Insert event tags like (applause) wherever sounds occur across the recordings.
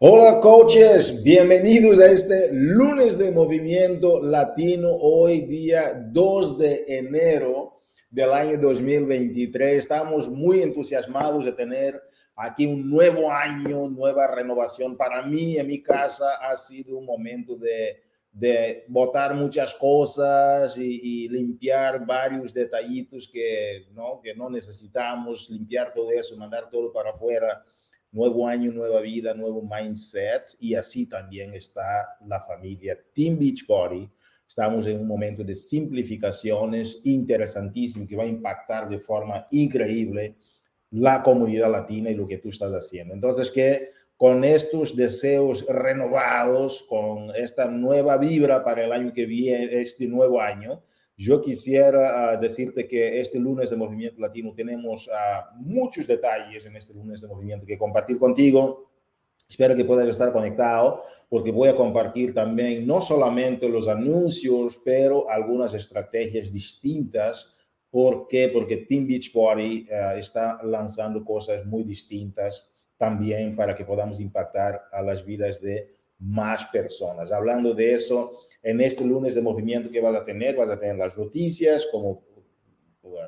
Hola coaches, bienvenidos a este lunes de movimiento latino, hoy día 2 de enero del año 2023. Estamos muy entusiasmados de tener aquí un nuevo año, nueva renovación. Para mí, en mi casa, ha sido un momento de, de botar muchas cosas y, limpiar varios detallitos que ¿no? que no necesitamos, limpiar todo eso, mandar todo para afuera nuevo año, nueva vida, nuevo mindset y así también está la familia Team Beachbody. Estamos en un momento de simplificaciones interesantísimo que va a impactar de forma increíble la comunidad latina y lo que tú estás haciendo. Entonces, que con estos deseos renovados, con esta nueva vibra para el año que viene, este nuevo año, yo quisiera uh, decirte que este lunes de Movimiento Latino tenemos uh, muchos detalles en este lunes de Movimiento que compartir contigo. Espero que puedas estar conectado porque voy a compartir también no solamente los anuncios, pero algunas estrategias distintas. ¿Por qué? Porque Team Beachbody uh, está lanzando cosas muy distintas también para que podamos impactar a las vidas de más personas. Hablando de eso, en este lunes de movimiento que vas a tener, vas a tener las noticias, como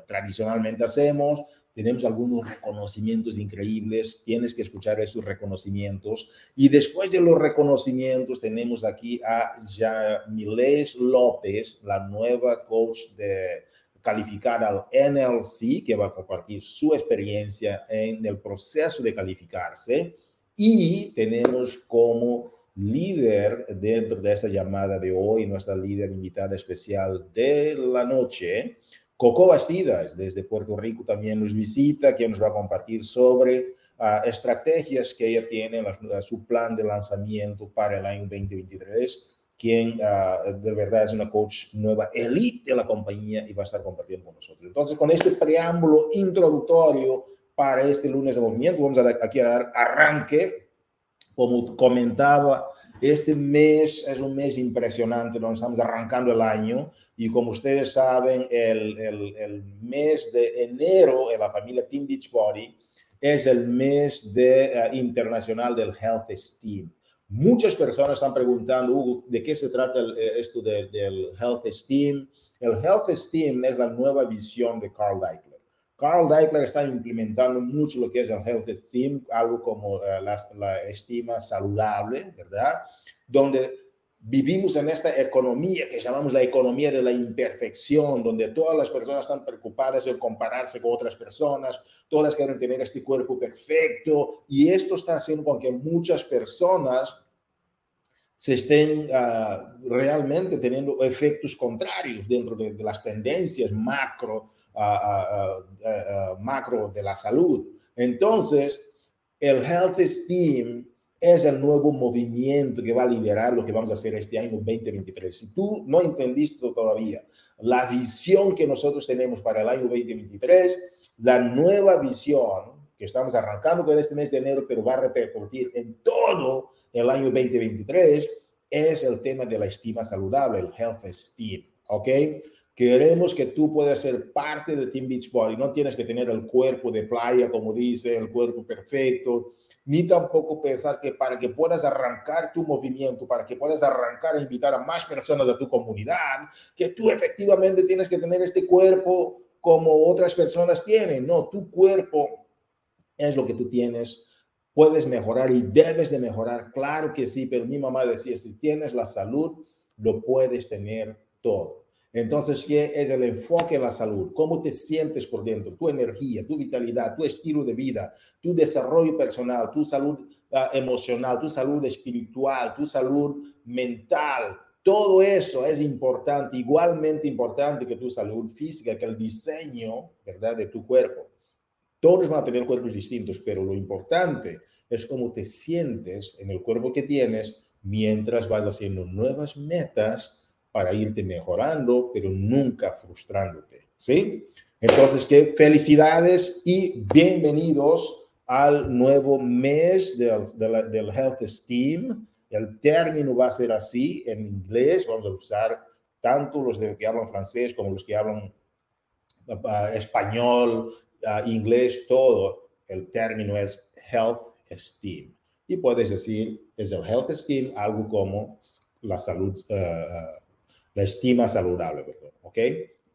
tradicionalmente hacemos, tenemos algunos reconocimientos increíbles, tienes que escuchar esos reconocimientos. Y después de los reconocimientos, tenemos aquí a Yamiles López, la nueva coach de calificar al NLC, que va a compartir su experiencia en el proceso de calificarse. Y tenemos como líder dentro de esta llamada de hoy, nuestra líder invitada especial de la noche, Coco Bastidas, desde Puerto Rico también nos visita, que nos va a compartir sobre uh, estrategias que ella tiene, la, su plan de lanzamiento para el año 2023, quien uh, de verdad es una coach nueva, elite de la compañía y va a estar compartiendo con nosotros. Entonces, con este preámbulo introductorio para este lunes de movimiento, vamos a, aquí a dar arranque como comentaba, este mes es un mes impresionante, nos estamos arrancando el año y como ustedes saben, el, el, el mes de enero en la familia Team Beachbody es el mes de, uh, internacional del Health Esteem. Muchas personas están preguntando, Hugo, ¿de qué se trata el, eh, esto de, del Health Esteem? El Health Esteem es la nueva visión de Carl Deichler. Carl Deichler está implementando mucho lo que es el Health Esteem, algo como uh, la, la, estima saludable, ¿verdad? Donde vivimos en esta economía que llamamos la economía de la imperfección, donde todas las personas están preocupadas en compararse con otras personas, todas quieren tener este cuerpo perfecto, y esto está haciendo con que muchas personas se estén uh, realmente teniendo efectos contrarios dentro de, de las tendencias macro uh, uh, macro de la salud. Entonces, el Health Esteem es el nuevo movimiento que va a liderar lo que vamos a hacer este año 2023. Si tú no entendiste todavía la visión que nosotros tenemos para el año 2023, la nueva visión que estamos arrancando con este mes de enero, pero va a repercutir en todo el año 2023, es el tema de la estima saludable, el Health Esteem, ¿ok? Queremos que tú puedas ser parte de Team Beachbody. No tienes que tener el cuerpo de playa, como dice, el cuerpo perfecto, ni tampoco pensar que para que puedas arrancar tu movimiento, para que puedas arrancar a invitar a más personas a tu comunidad, que tú efectivamente tienes que tener este cuerpo como otras personas tienen. No, tu cuerpo es lo que tú tienes. Puedes mejorar y debes de mejorar, claro que sí, pero mi mamá decía, si tienes la salud, lo puedes tener todo. Entonces, ¿qué es el enfoque en la salud? ¿Cómo te sientes por dentro? Tu energía, tu vitalidad, tu estilo de vida, tu desarrollo personal, tu salud uh, emocional, tu salud espiritual, tu salud mental. Todo eso es importante, igualmente importante que tu salud física, que el diseño, ¿verdad?, de tu cuerpo. Todos van a tener cuerpos distintos, pero lo importante es cómo te sientes en el cuerpo que tienes mientras vas haciendo nuevas metas para irte mejorando, pero nunca frustrándote, ¿sí? Entonces, que felicidades y bienvenidos al nuevo mes del, del, del Health Esteem. El término va a ser así en inglés, vamos a usar tanto los que hablan francés como los que hablan uh, español, uh, inglés, todo. El término es Health Esteem. y puedes decir, es el health esteem, algo como la salud, uh, la estima saludable, ¿ok?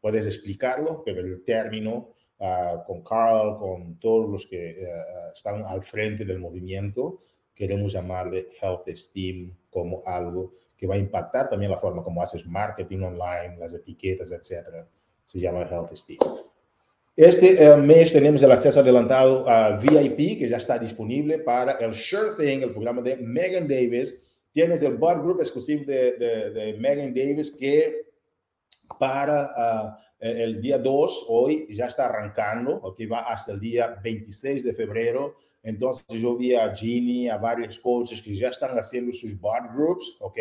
Puedes explicarlo, pero el término uh, con Carl, con todos los que uh, están al frente del movimiento, queremos llamarle health esteem como algo que va a impactar también la forma como haces marketing online, las etiquetas, etcétera. Se llama health esteem. Este uh, mes tenemos el acceso adelantado a VIP, que ya está disponible para el Sure Thing, el programa de Megan Davis. Tienes el bar group exclusivo de, de, de Megan Davis que para uh, el día 2, hoy, ya está arrancando, que va hasta el día 26 de febrero. Entonces yo vi a Ginny, a varios coaches que ya están haciendo sus bar groups, ¿ok?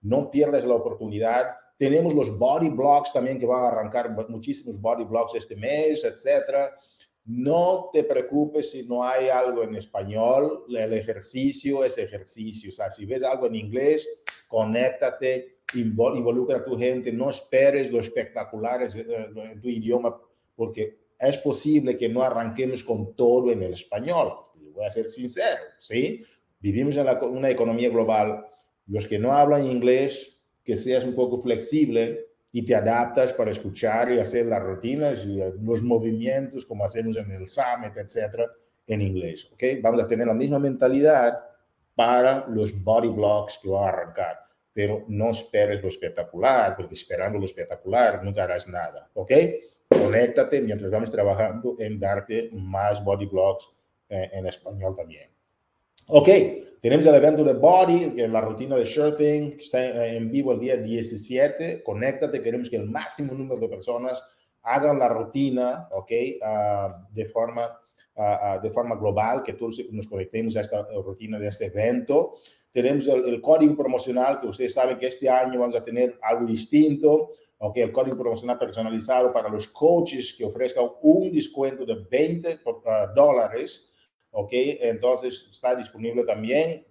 No pierdas la oportunidad tenemos los body blocks también que van a arrancar muchísimos body blocks este mes, etcétera. No te preocupes si no hay algo en español, el ejercicio es ejercicio. O sea, si ves algo en inglés, conéctate, involucra a tu gente, no esperes lo espectacular eh, en tu idioma, porque es posible que no arranquemos con todo en el español. Voy a ser sincero, ¿sí? Vivimos en una economía global. Los que no hablan inglés que seas un poco flexible y te adaptas para escuchar y hacer las rutinas y los movimientos como hacemos en el Summit, etcétera, en inglés. ¿ok? Vamos a tener la misma mentalidad para los body blocks que va a arrancar, pero no esperes lo espectacular, porque esperando lo espectacular nunca harás nada. ¿Ok? Conéctate mientras vamos trabajando en darte más body blocks eh, en español también. Ok, tenemos el evento de Body, la rutina de Shirting, que está en vivo el día 17. Conéctate, queremos que el máximo número de personas hagan la rutina, ok, uh, de, forma, uh, de forma global, que todos nos conectemos a esta rutina de este evento. Tenemos el, el, código promocional, que ustedes saben que este año vamos a tener algo distinto, ok, el código promocional personalizado para los coaches que ofrezcan un descuento de 20 uh, dólares ¿ok? Entonces está disponible también.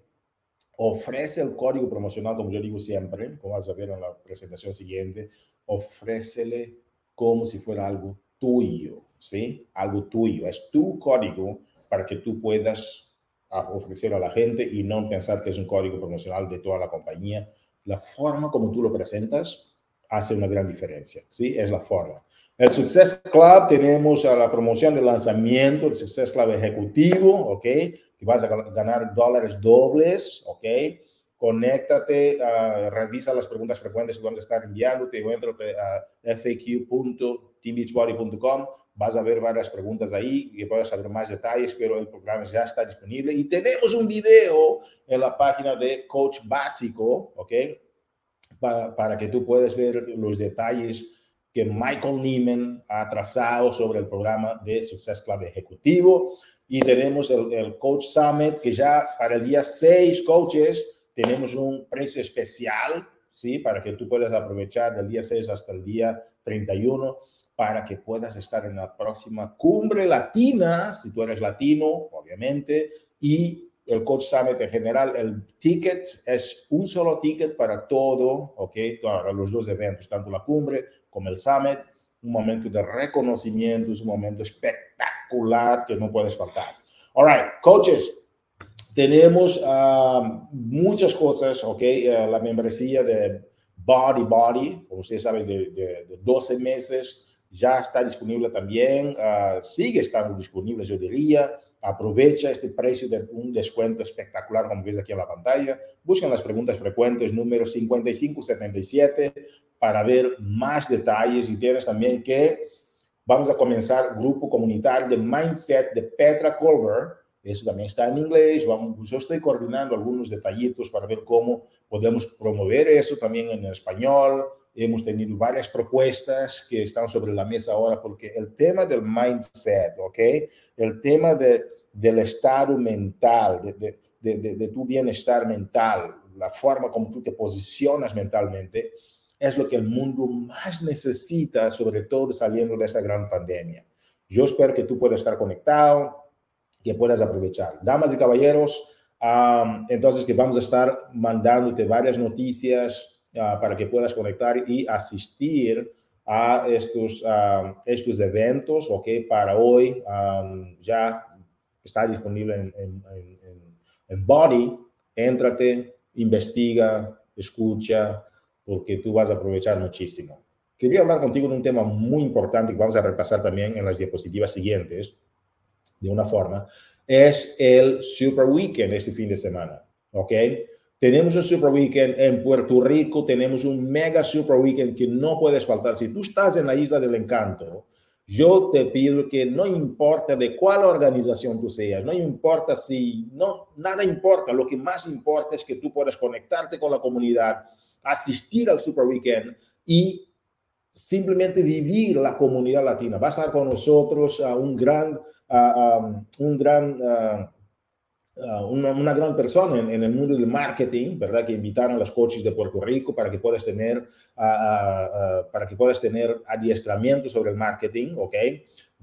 Ofrece el código promocional, como yo digo siempre, como vas a ver en la presentación siguiente, ofrécele como si fuera algo tuyo, ¿sí? Algo tuyo. Es tu código para que tú puedas ofrecer a la gente y no pensar que es un código promocional de toda la compañía. La forma como tú lo presentas hace una gran diferencia, ¿sí? Es la forma. El Success Club tenemos a la promoción de lanzamiento, el Success Club ejecutivo, ¿ok? Que vas a ganar dólares dobles, ¿ok? Conéctate, uh, revisa las preguntas frecuentes que vamos a estar enviándote o entrate a faq.teambeachbody.com. Vas a ver varias preguntas ahí y puedes saber más detalles, pero el programa ya está disponible. Y tenemos un video en la página de Coach Básico, ¿ok? Para que tú puedas ver los detalles que Michael Neiman ha trazado sobre el programa de Success Club Ejecutivo. Y tenemos el, Coach Summit, que ya para el día 6, coaches, tenemos un precio especial, ¿sí? Para que tú puedas aprovechar del día 6 hasta el día 31, para que puedas estar en la próxima cumbre latina, si tú eres latino, obviamente, y el Coach Summit en general, el ticket es un solo ticket para todo, ¿ok? Para los dos eventos, tanto la cumbre como el Summit, un momento de reconocimiento, es un momento espectacular que no puedes faltar. All right, coaches, tenemos uh, muchas cosas, ¿ok? Uh, la membresía de Body Body, como ustedes saben, de, de, de 12 meses, ya está disponible también, uh, sigue estando disponible, yo diría. Aprovecha este precio de un descuento espectacular, como ves aquí en la pantalla. Busquen las preguntas frecuentes, número 5577, para ver más detalles. Y tienes también que vamos a comenzar grupo comunitario de Mindset de Petra Colbert. Eso también está en inglés. Vamos, yo estoy coordinando algunos detallitos para ver cómo podemos promover eso también en español. Hemos tenido varias propuestas que están sobre la mesa ahora porque el tema del mindset, ¿ok? El tema de del estado mental, de, de, de, tu bienestar mental, la forma como tú te posicionas mentalmente, es lo que el mundo más necesita, sobre todo saliendo de esta gran pandemia. Yo espero que tú puedas estar conectado, que puedas aprovechar. Damas y caballeros, entonces que vamos a estar mandándote varias noticias uh, para que puedas conectar y asistir a estos, uh, estos eventos, ¿ok? Para hoy ya está disponible en, en, body, éntrate, investiga, escucha, porque tú vas a aprovechar muchísimo. Quería hablar contigo de un tema muy importante que vamos a repasar también en las diapositivas siguientes, de una forma, es el Super Weekend este fin de semana, ¿ok? Tenemos un Super Weekend en Puerto Rico, tenemos un mega Super Weekend que no puedes faltar. Si tú estás en la Isla del Encanto, yo te pido que no importa de cuál organización tú seas, no importa si, no, nada importa, lo que más importa es que tú puedas conectarte con la comunidad, asistir al Super Weekend y simplemente vivir la comunidad latina. Va a estar con nosotros a un gran, un gran Ah, una, gran persona en, el mundo del marketing, ¿verdad? Que invitaron a los coaches de Puerto Rico para que puedas tener, uh, uh, para que puedas tener adiestramiento sobre el marketing, ¿ok?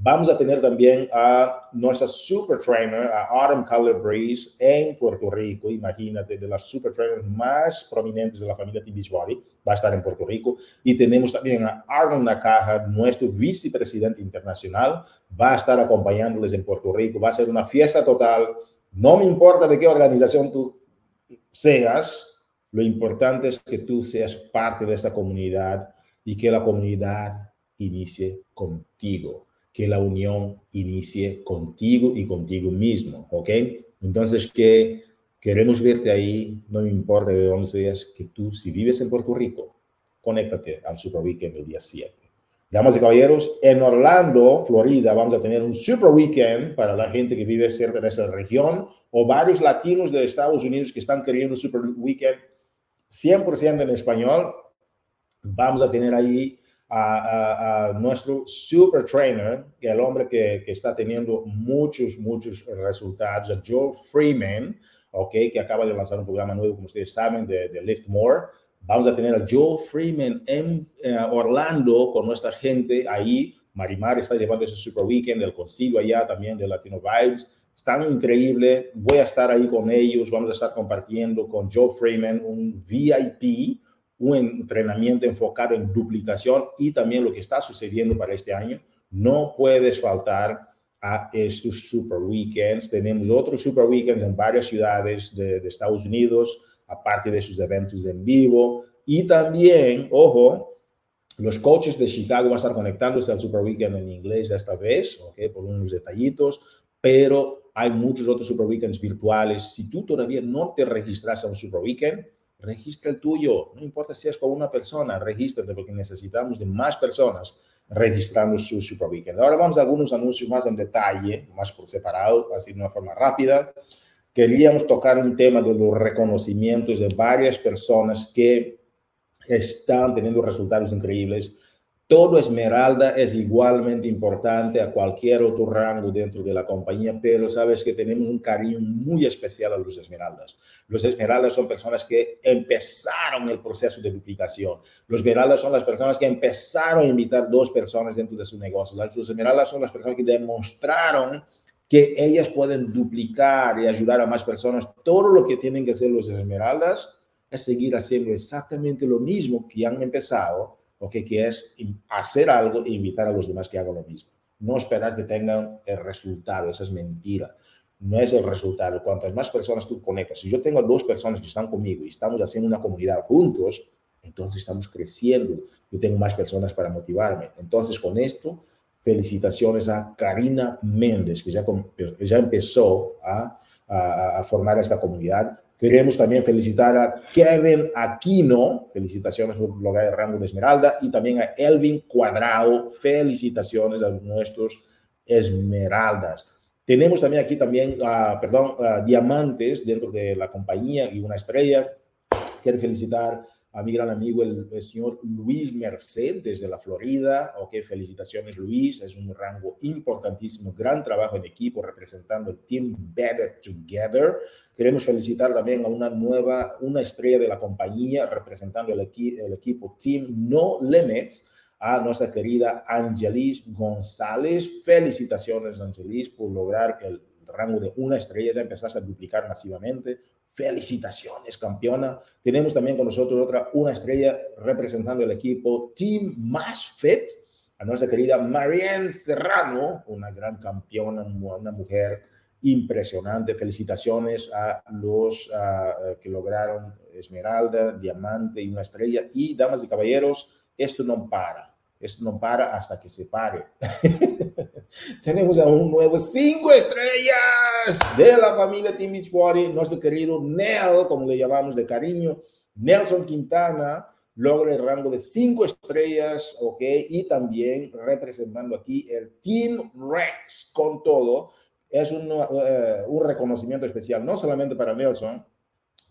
Vamos a tener también a nuestra super trainer, a Autumn Color Breeze, en Puerto Rico. Imagínate, de las super trainers más prominentes de la familia Beachbody, va a estar en Puerto Rico. Y tenemos también a Arnold Nakaja, nuestro vicepresidente internacional, va a estar acompañándoles en Puerto Rico. Va a ser una fiesta total no me importa de qué organización tú seas, lo importante es que tú seas parte de esta comunidad y que la comunidad inicie contigo, que la unión inicie contigo y contigo mismo, ¿ok? Entonces, que queremos verte ahí, no me importa de dónde seas, que tú, si vives en Puerto Rico, conéctate al Super Weekend el día 7. Damas y caballeros, en Orlando, Florida, vamos a tener un super weekend para la gente que vive cerca de esa región o varios latinos de Estados Unidos que están queriendo un super weekend 100% en español. Vamos a tener ahí a, nuestro super trainer, el hombre que, está teniendo muchos, muchos resultados, Joe Freeman, okay, que acaba de lanzar un programa nuevo, como ustedes saben, de, Lift More Vamos a tener a Joe Freeman en eh, Orlando con nuestra gente ahí. Marimar está llevando ese Super Weekend, el concilio allá también de Latino Vibes. Están increíble. Voy a estar ahí con ellos. Vamos a estar compartiendo con Joe Freeman un VIP, un entrenamiento enfocado en duplicación y también lo que está sucediendo para este año. No puedes faltar a estos Super Weekends. Tenemos otros Super Weekends en varias ciudades de, de Estados Unidos aparte de sus eventos en vivo. Y también, ojo, los coaches de Chicago van a estar conectándose al Super Weekend en inglés esta vez, ¿ok? Por unos detallitos, pero hay muchos otros Super Weekends virtuales. Si tú todavía no te registras a un Super Weekend, registra el tuyo. No importa si es con una persona, regístrate porque necesitamos de más personas registrando su Super Weekend. Ahora vamos a algunos anuncios más en detalle, más por separado, así de una forma rápida queríamos tocar un tema de los reconocimientos de varias personas que están teniendo resultados increíbles. Todo Esmeralda es igualmente importante a cualquier otro rango dentro de la compañía, pero sabes que tenemos un cariño muy especial a los Esmeraldas. Los Esmeraldas son personas que empezaron el proceso de duplicación. Los Esmeraldas son las personas que empezaron a invitar dos personas dentro de su negocio. Los Esmeraldas son las personas que demostraron que ellas pueden duplicar y ayudar a más personas. Todo lo que tienen que hacer los esmeraldas es seguir haciendo exactamente lo mismo que han empezado, o que es hacer algo e invitar a los demás que hagan lo mismo. No esperar que tengan el resultado, esa es mentira. No es el resultado. Cuantas más personas tú conectas, si yo tengo dos personas que están conmigo y estamos haciendo una comunidad juntos, entonces estamos creciendo. Yo tengo más personas para motivarme. Entonces, con esto, felicitaciones a Karina Méndez, que ya, ya empezó a, a, formar esta comunidad. Queremos también felicitar a Kevin Aquino, felicitaciones por lograr el rango de Esmeralda, y también a Elvin Cuadrado, felicitaciones a nuestros Esmeraldas. Tenemos también aquí también, uh, perdón, diamantes dentro de la compañía y una estrella. Quiero felicitar a mi gran amigo el, señor Luis Merced desde la Florida. Ok, felicitaciones Luis, es un rango importantísimo, gran trabajo en equipo representando el Team Better Together. Queremos felicitar también a una nueva, una estrella de la compañía representando el, el equipo Team No Limits, a nuestra querida Angelis González. Felicitaciones Angelis por lograr el rango de una estrella, ya empezaste a duplicar masivamente Felicitaciones, campeona. Tenemos también con nosotros otra, una estrella representando el equipo Team Más Fit, a nuestra querida Marianne Serrano, una gran campeona, una mujer impresionante. Felicitaciones a los que lograron esmeralda, diamante y una estrella. Y, damas y caballeros, esto no para. Esto no para hasta que se pare. (laughs) Tenemos a un nuevo cinco estrellas de la familia Team Beachbody, nuestro querido Nel, como le llamamos de cariño, Nelson Quintana, logra el rango de cinco estrellas, ¿ok? Y también representando aquí el Team Rex con todo. Es un, eh, un reconocimiento especial, no solamente para Nelson,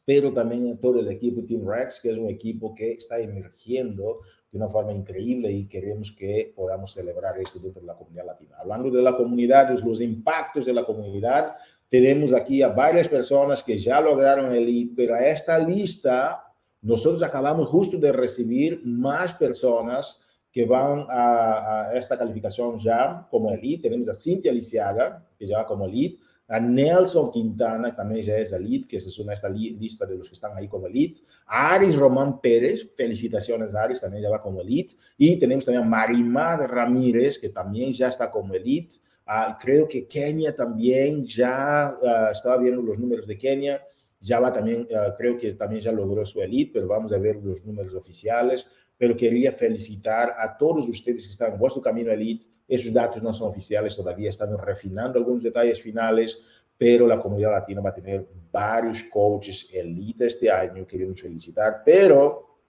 pero también todo el equipo Team Rex, que es un equipo que está emergiendo de una forma increíble y queremos que podamos celebrar esto dentro de la comunidad latina. Hablando de la comunidad, los impactos de la comunidad, tenemos aquí a varias personas que ya lograron el lead, pero a esta lista nosotros acabamos justo de recibir más personas que van a, esta calificación ya como elite. Tenemos a Cintia Lisiaga, que ya va como elite, a Nelson Quintana, que también ya es elite, que se suma a esta lista de los que están ahí como elite, a Aris Román Pérez, felicitaciones Aris, también ya va como elite, y tenemos también a Marimar Ramírez, que también ya está como elite, uh, creo que Kenia también ya uh, estaba viendo los números de Kenia, ya va también, uh, creo que también ya logró su elite, pero vamos a ver los números oficiales. Pero quería felicitar a todos ustedes que están en vuestro camino elite. Esos datos no son oficiales todavía, estamos refinando algunos detalles finales, pero la comunidad latina va a tener varios coaches elite este año. Queremos felicitar, pero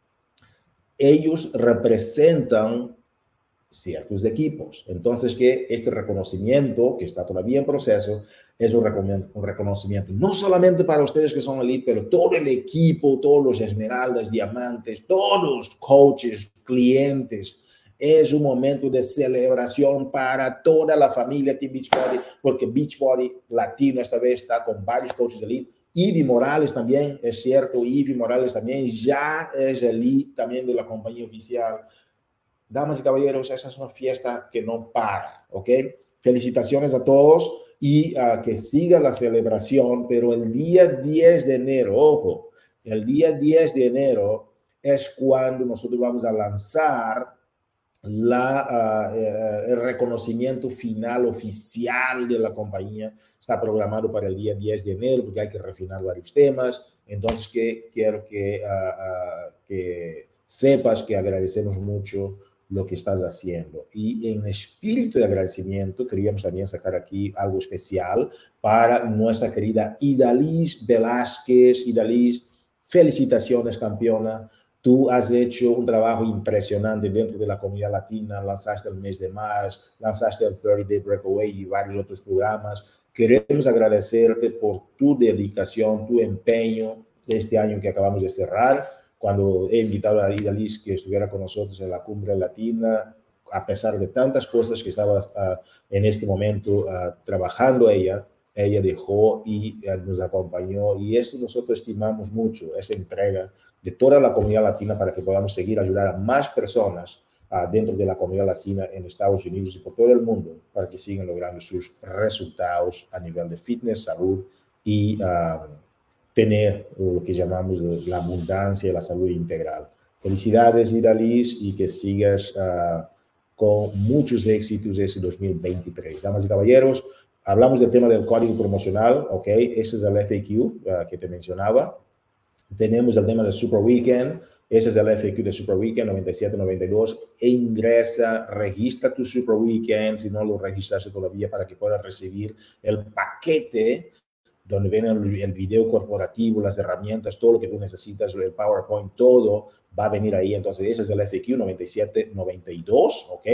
ellos representan ciertos equipos. Entonces, que este reconocimiento, que está todavía en proceso, es un, reconocimiento no solamente para ustedes que son elite, pero todo el equipo, todos los esmeraldas, diamantes, todos coaches, clientes. Es un momento de celebración para toda la familia Team Beachbody, porque Beachbody Latino esta vez está con varios coaches elite. Ivy Morales también, es cierto, Ivy Morales también ya es elite también de la compañía oficial. Damas y caballeros, esa es una fiesta que no para, ¿ok? Felicitaciones a todos y uh, que siga la celebración, pero el día 10 de enero, ojo, el día 10 de enero es cuando nosotros vamos a lanzar la, uh, el reconocimiento final oficial de la compañía. Está programado para el día 10 de enero porque hay que refinar varios temas. Entonces, que, quiero que, uh, que sepas que agradecemos mucho lo que estás haciendo. Y en espíritu de agradecimiento, queríamos también sacar aquí algo especial para nuestra querida Idalis Velázquez. Idalis, felicitaciones, campeona. Tú has hecho un trabajo impresionante dentro de la comunidad latina, lanzaste el mes de marzo, lanzaste el 30 Day Breakaway y varios otros programas. Queremos agradecerte por tu dedicación, tu empeño este año que acabamos de cerrar cuando he invitado a Idalis que estuviera con nosotros en la cumbre latina, a pesar de tantas cosas que estaba uh, en este momento uh, trabajando ella, ella dejó y uh, nos acompañó y esto nosotros estimamos mucho, esa entrega de toda la comunidad latina para que podamos seguir ayudar a más personas dentro de la comunidad latina en Estados Unidos y por todo el mundo para que sigan logrando sus resultados a nivel de fitness, salud y tener lo que llamamos la abundancia y la salud integral. Felicidades, Idalis, y que sigas uh, con muchos éxitos ese 2023. Damas y caballeros, hablamos del tema del código promocional, ¿ok? Ese es el FAQ uh, ah, que te mencionaba. Tenemos el tema del Super Weekend, ese es el FAQ de Super Weekend 97-92. E ingresa, registra tu Super Weekend, si no lo registraste todavía, para que puedas recibir el paquete donde ven el, video corporativo, las herramientas, todo lo que tú necesitas, el PowerPoint, todo va a venir ahí. Entonces, ese es el FQ 9792, ¿ok?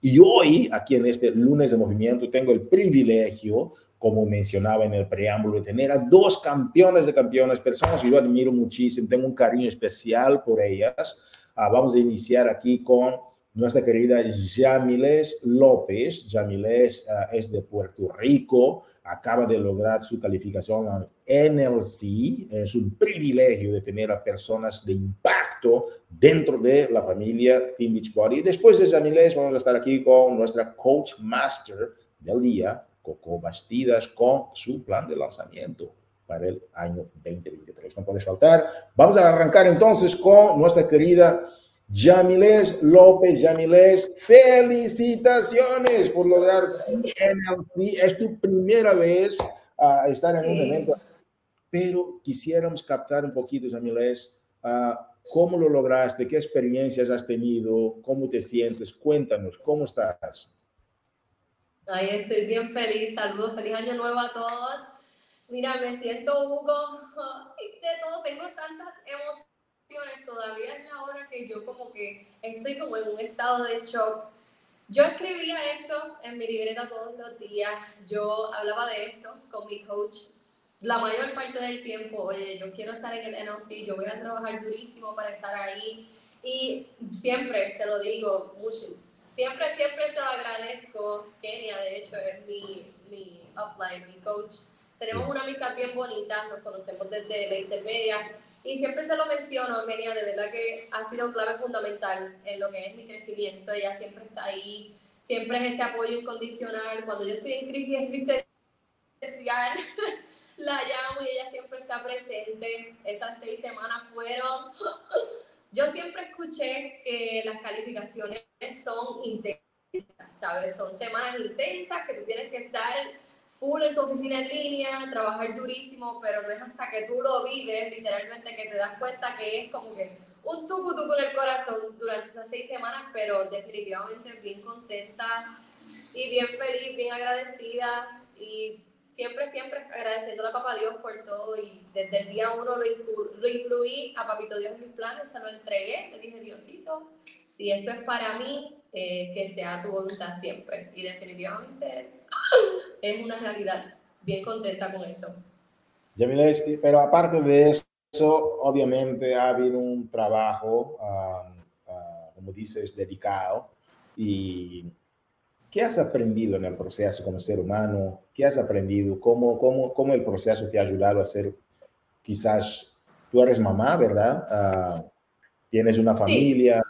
Y hoy, aquí en este lunes de movimiento, tengo el privilegio, como mencionaba en el preámbulo, de tener a dos campeones de campeones, personas que yo admiro muchísimo, tengo un cariño especial por ellas. Ah, vamos a iniciar aquí con nuestra querida Yamiles López. Yamiles uh, es de Puerto Rico, acaba de lograr su calificación a NLC. Es un privilegio de tener a personas de impacto dentro de la familia Team Beachbody. Después de Yamiles, vamos a estar aquí con nuestra Coach Master del día, Coco Bastidas, con su plan de lanzamiento para el año 2023. No puedes faltar. Vamos a arrancar entonces con nuestra querida Yamiles López, Yamiles, felicitaciones por lograr NLC. Es tu primera vez a estar en un evento. Pero quisiéramos captar un poquito, Jamilés, uh, cómo lo lograste, qué experiencias has tenido, cómo te sientes. Cuéntanos, ¿cómo estás? Ay, estoy bien feliz. Saludos, feliz año nuevo a todos. Mira, me siento Hugo (laughs) de todo, tengo tantas emociones. Todavía es la hora que yo como que estoy como en un estado de shock. Yo escribía esto en mi libreta todos los días. Yo hablaba de esto con mi coach la mayor parte del tiempo. Oye, yo quiero estar en el NLC, yo voy a trabajar durísimo para estar ahí. Y siempre se lo digo mucho, siempre, siempre se lo agradezco. Kenia, de hecho, es mi, mi upline, mi coach. Tenemos una amistad bien bonita, nos conocemos desde la intermedia y siempre se lo menciono, Kenia, de verdad que ha sido clave fundamental en lo que es mi crecimiento. Ella siempre está ahí, siempre es ese apoyo incondicional. Cuando yo estoy en crisis (laughs) existencial, (laughs) la llamo y ella siempre está presente. Esas seis semanas fueron (laughs) yo siempre escuché que las calificaciones son intensas, ¿sabes? Son semanas intensas que tú tienes que estar full en tu oficina en línea, trabajar durísimo, pero no es hasta que tú lo vives, literalmente, que te das cuenta que es como que un tucu tucu en el corazón durante esas seis semanas, pero definitivamente bien contenta y bien feliz, bien agradecida y siempre, siempre agradeciendo a Papá Dios por todo y desde el día uno lo, lo incluí a Papito Dios en mis planes, se lo entregué, le dije, Diosito, si esto es para mí, eh, que sea tu voluntad siempre. Y definitivamente (laughs) es una realidad, bien contenta con eso. Pero aparte de eso, obviamente ha habido un trabajo, ah, ah, como dices, dedicado y ¿Qué has aprendido en el proceso como ser humano? ¿Qué has aprendido? ¿Cómo, cómo, cómo el proceso te ha ayudado a ser, quizás, tú eres mamá, ¿verdad? Ah, tienes una familia,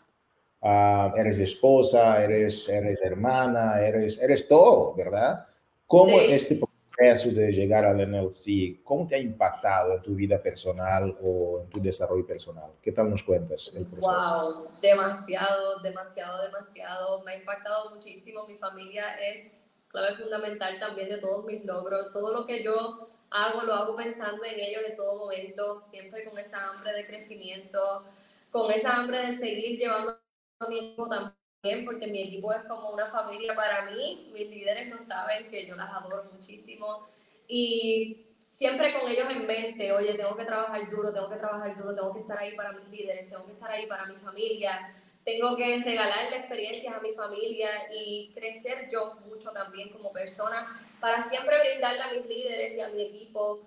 ah, eres esposa, eres, eres hermana, eres, eres todo, ¿verdad? ¿Cómo este proceso de llegar al NLC, ¿cómo te ha impactado en tu vida personal o en tu desarrollo personal? ¿Qué tal nos cuentas el proceso? Wow, demasiado, demasiado, demasiado. Me ha impactado muchísimo. Mi familia es clave fundamental también de todos mis logros. Todo lo que yo hago, lo hago pensando en ellos en todo momento, siempre con esa hambre de crecimiento, con esa hambre de seguir llevando también porque mi equipo es como una familia para mí. Mis líderes no saben que yo las adoro muchísimo y siempre con ellos en mente, oye, tengo que trabajar duro, tengo que trabajar duro, tengo que estar ahí para mis líderes, tengo que estar ahí para mi familia, tengo que regalarle experiencias a mi familia y crecer yo mucho también como persona para siempre brindarle a mis líderes y a mi equipo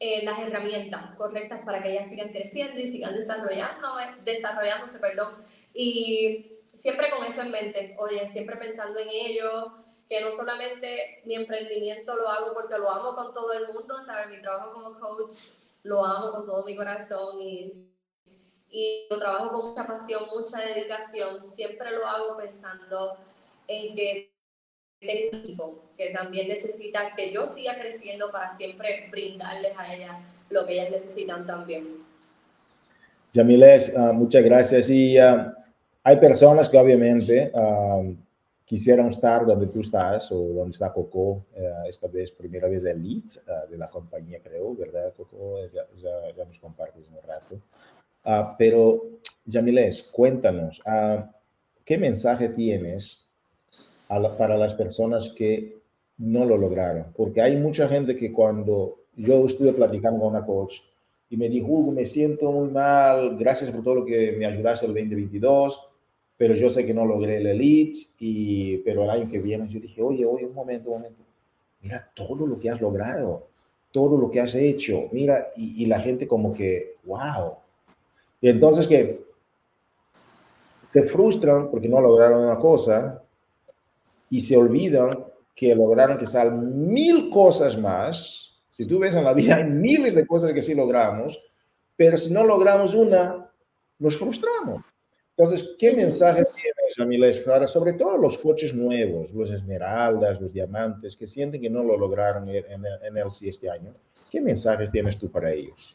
eh, las herramientas correctas para que ellas sigan creciendo y sigan desarrollándose, desarrollándose perdón. Y siempre con eso en mente, oye, siempre pensando en ello, que no solamente mi emprendimiento lo hago porque lo amo con todo el mundo, ¿sabes? Mi trabajo como coach lo amo con todo mi corazón y, y lo trabajo con mucha pasión, mucha dedicación, siempre lo hago pensando en que tengo equipo que también necesita que yo siga creciendo para siempre brindarles a ellas lo que ellas necesitan también. Yamiles, uh, muchas gracias. Y uh, hay personas que obviamente um, quisieran estar donde tú estás o donde está Coco, eh, esta vez, primera vez el lead uh, de la compañía, creo, ¿verdad, Coco? Ya, ya, ya nos compartes un rato. Uh, pero, Yamiles, cuéntanos, uh, ¿qué mensaje tienes la, para las personas que no lo lograron? Porque hay mucha gente que cuando yo estuve platicando con una coach y me dijo, me siento muy mal, gracias por todo lo que me ayudaste el 2022 pero yo sé que no logré el elite, y, pero el año que viene yo dije, oye, oye, un momento, un momento, mira todo lo que has logrado, todo lo que has hecho, mira, y, la gente como que, wow. Y entonces que se frustran porque no lograron una cosa y se olvidan que lograron que salen mil cosas más. Si tú ves en la vida, hay miles de cosas que sí logramos, pero si no logramos una, nos frustramos. Entonces, ¿qué mensaje tienes, Amiles, para sobre todo los coches nuevos, los esmeraldas, los diamantes, que sienten que no lo lograron en, en el sí este año? ¿Qué mensaje tienes tú para ellos?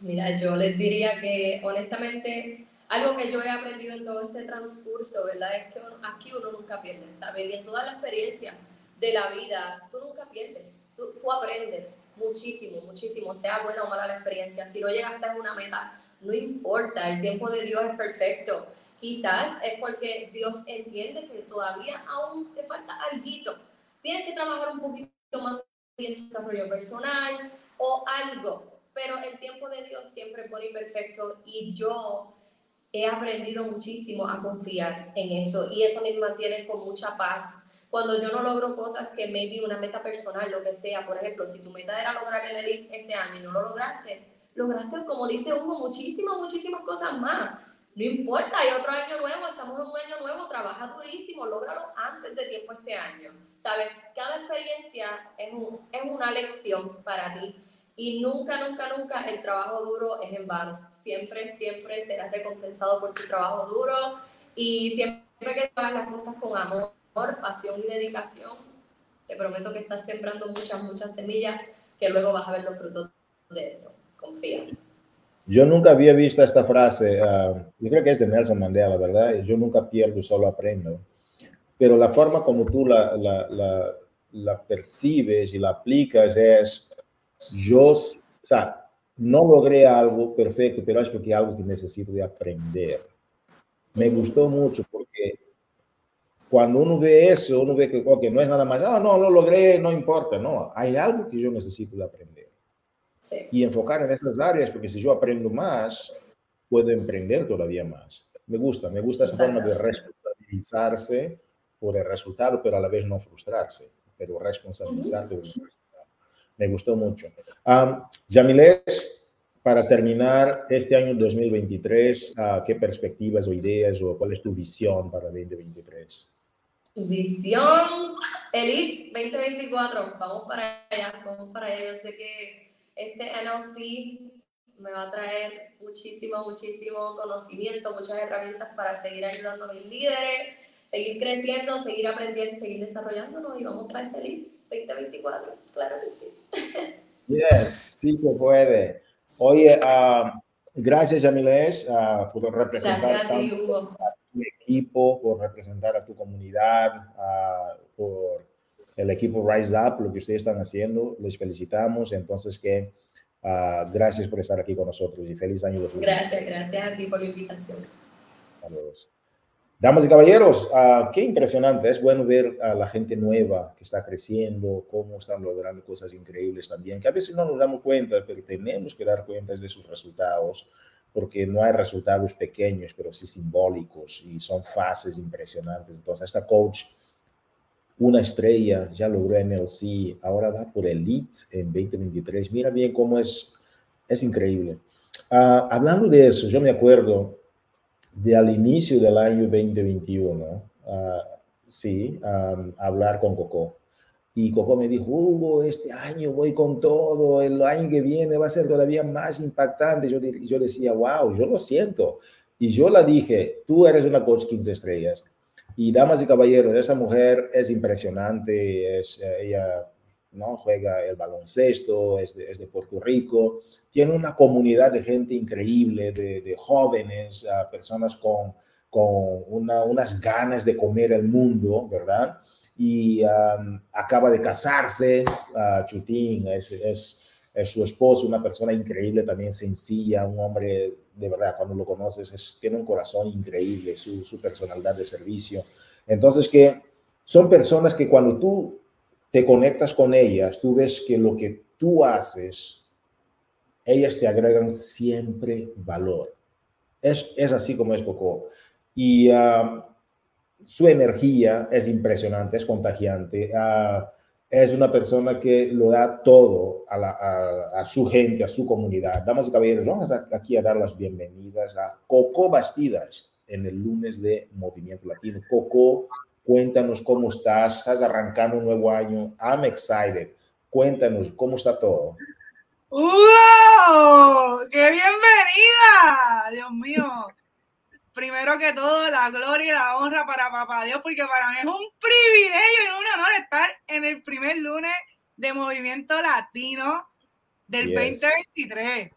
Mira, yo les diría que honestamente algo que yo he aprendido en todo este transcurso, ¿verdad? Es que aquí uno nunca pierde, ¿sabes? Y en toda la experiencia de la vida, tú nunca pierdes. tú, tú, aprendes muchísimo, muchísimo, sea buena o mala la experiencia. Si no llegaste a una meta, no importa, el tiempo de Dios es perfecto. Quizás es porque Dios entiende que todavía aún te falta algo. Tienes que trabajar un poquito más en tu desarrollo personal o algo, pero el tiempo de Dios siempre es bueno y perfecto y yo he aprendido muchísimo a confiar en eso y eso me mantiene con mucha paz. Cuando yo no logro cosas que maybe una meta personal, lo que sea, por ejemplo, si tu meta era lograr el elite este año y no lo lograste, lograste, como dice Hugo, muchísimas, muchísimas cosas más. No importa, hay otro año nuevo, estamos en un año nuevo, trabaja durísimo, lógralo antes de tiempo este año. Sabes, cada experiencia es, un, es una lección para ti y nunca, nunca, nunca el trabajo duro es en vano. Siempre, siempre serás recompensado por tu trabajo duro y siempre que hagas las cosas con amor, pasión y dedicación, te prometo que estás sembrando muchas, muchas semillas que luego vas a ver los frutos de eso. Confía. Yo nunca había visto esta frase, uh, yo creo que es de Nelson Mandela, ¿verdad? Yo nunca pierdo, solo aprendo. Pero la forma como tú la, la, la, la percibes y la aplicas es, yo, o sea, no logré algo perfecto, pero es porque algo que necesito de aprender. Me gustó mucho porque cuando uno ve eso, uno ve que okay, no es nada más, ah, no, lo logré, no importa, no, hay algo que yo necesito de aprender. Sí. Y enfocar en esas áreas, porque si yo aprendo más, puedo emprender todavía más. Me gusta, me gusta esa forma de responsabilizarse por el resultado, pero a la vez no frustrarse, pero responsabilizarte uh -huh me gustó mucho. Um, Yamiles, para terminar este año 2023, uh, ¿qué perspectivas o ideas o cuál es tu visión para 2023? Visión Elite 2024, vamos para allá, vamos para allá. Yo sé que este NLC me va a traer muchísimo, muchísimo conocimiento, muchas herramientas para seguir ayudando a mis líderes, seguir creciendo, seguir aprendiendo, seguir desarrollándonos y vamos para ese Elite. 2024, claro que sí. (laughs) Yes, sí se puede. Oye, uh, gracias Yamiles uh, por representar a, tu equipo, por representar a tu comunidad, uh, por el equipo Rise Up, lo que ustedes están haciendo. Les felicitamos. Entonces, que gracias por estar aquí con nosotros y feliz año 2020. Gracias, gracias a ti por la invitación. Saludos. Damas y caballeros, uh, qué impresionante. Es bueno ver a la gente nueva que está creciendo, cómo están logrando cosas increíbles también, que a veces no nos damos cuenta, pero tenemos que dar cuenta de sus resultados, porque no hay resultados pequeños, pero sí simbólicos y son fases impresionantes. Entonces, esta coach, una estrella, ya logró NLC, ahora va por Elite en 2023. Mira bien cómo es, es increíble. Uh, hablando de eso, yo me acuerdo de al inicio del año 2021, uh, sí, um, hablar con Coco. Y Coco me dijo, Hugo, este año voy con todo, el año que viene va a ser todavía más impactante. Yo, yo decía, wow, yo lo siento. Y yo la dije, tú eres una coach 15 estrellas. Y damas y caballeros, esa mujer es impresionante, es, ella ¿no? Juega el baloncesto, es de, es de, Puerto Rico, tiene una comunidad de gente increíble, de, de jóvenes, personas con, con una, unas ganas de comer el mundo, ¿verdad? Y um, acaba de casarse, uh, Chutín, es, es, es, su esposo, una persona increíble, también sencilla, un hombre, de verdad, cuando lo conoces, es, tiene un corazón increíble, su, personalidad de servicio. Entonces, que son personas que cuando tú te conectas con ellas, tú ves que lo que tú haces, ellas te agregan siempre valor. Es, es así como es Coco. Y uh, su energía es impresionante, es contagiante. Uh, es una persona que lo da todo a, la, a, a, su gente, a su comunidad. Damas y caballeros, vamos aquí a dar las bienvenidas a Coco Bastidas en el lunes de Movimiento Latino. Coco Cuéntanos cómo estás, estás arrancando un nuevo año. I'm excited. Cuéntanos cómo está todo. ¡Wow! ¡Qué bienvenida! Dios mío. Primero que todo, la gloria y la honra para Papá Dios, porque para mí es un privilegio y un honor estar en el primer lunes de Movimiento Latino del yes. 2023.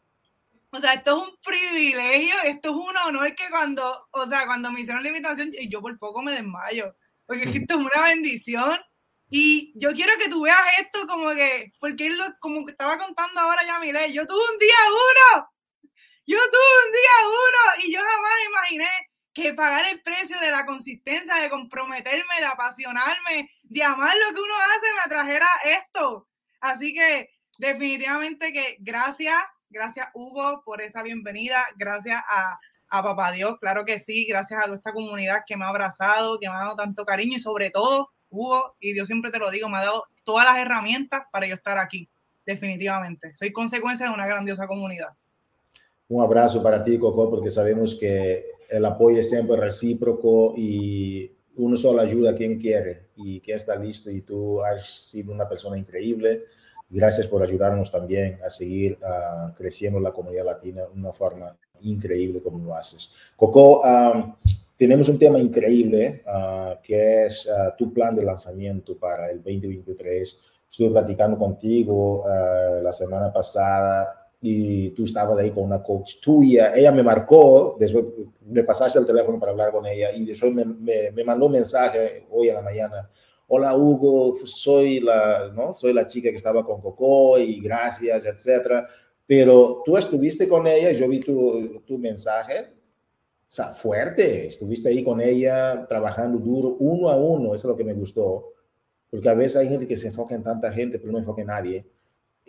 O sea, esto es un privilegio, esto es un honor que cuando, o sea, cuando me hicieron la invitación, yo por poco me desmayo porque esto es una bendición Y yo quiero que tú veas esto como que, porque él lo, como que estaba contando ahora ya, mire, yo tuve un día uno, yo tuve un día uno y yo jamás imaginé que pagar el precio de la consistencia, de comprometerme, de apasionarme, de amar lo que uno hace, me atrajera esto. Así que definitivamente que gracias, gracias Hugo por esa bienvenida, gracias a, a Papá Dios, claro que sí, gracias a toda esta comunidad que me ha abrazado, que me ha dado tanto cariño y sobre todo Hugo, y Dios siempre te lo digo, me ha dado todas las herramientas para yo estar aquí, definitivamente. Soy consecuencia de una grandiosa comunidad. Un abrazo para ti, Coco, porque sabemos que el apoyo es siempre recíproco y uno solo ayuda a quien quiere y quien está listo y tú has sido una persona increíble. Gracias por ayudarnos también a seguir uh, creciendo la comunidad latina de una forma increíble como lo haces. Coco, um, tenemos un tema increíble uh, que es uh, tu plan de lanzamiento para el 2023. Estuve platicando contigo la semana pasada y tú estabas ahí con una coach tuya. Ella me marcó, después me pasaste el teléfono para hablar con ella y después me, me, me mandó un mensaje hoy a la mañana. Hola Hugo, soy la, ¿no? soy la chica que estaba con Coco y gracias, etcétera. Pero tú estuviste con ella, yo vi tu, tu mensaje, o sea, fuerte, estuviste ahí con ella trabajando duro, uno a uno, eso es lo que me gustó, porque a veces hay gente que se enfoca en tanta gente, pero no enfoca en nadie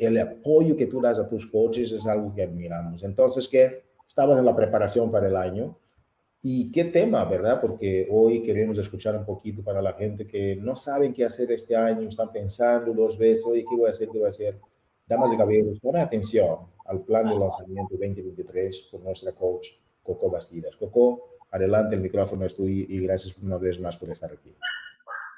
el apoyo que tú das a tus coaches es algo que admiramos. Entonces, que estabas en la preparación para el año. ¿Y qué tema, verdad? Porque hoy queremos escuchar un poquito para la gente que no saben qué hacer este año, están pensando dos veces, oye, ¿qué voy a hacer? ¿Qué voy a hacer? Damas y caballeros, ponen atención al plan de lanzamiento 2023 por nuestra coach Coco Bastidas. Coco, adelante, el micrófono es tuyo y gracias una vez más por estar aquí.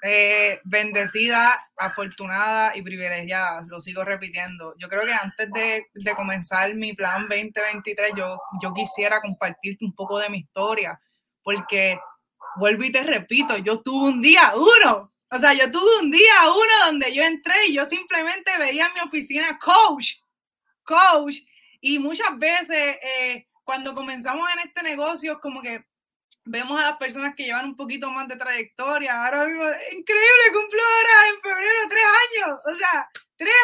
Eh, bendecida, afortunada y privilegiada, lo sigo repitiendo. Yo creo que antes de, de, comenzar mi plan 2023, yo, yo quisiera compartirte un poco de mi historia, porque vuelvo y te repito, yo tuve un día uno, o sea, yo tuve un día uno donde yo entré y yo simplemente veía mi oficina coach, coach, y muchas veces eh, cuando comenzamos en este negocio, como que vemos a las personas que llevan un poquito más de trayectoria. Ahora mismo, increíble, cumplo ahora en febrero tres años, o sea, tres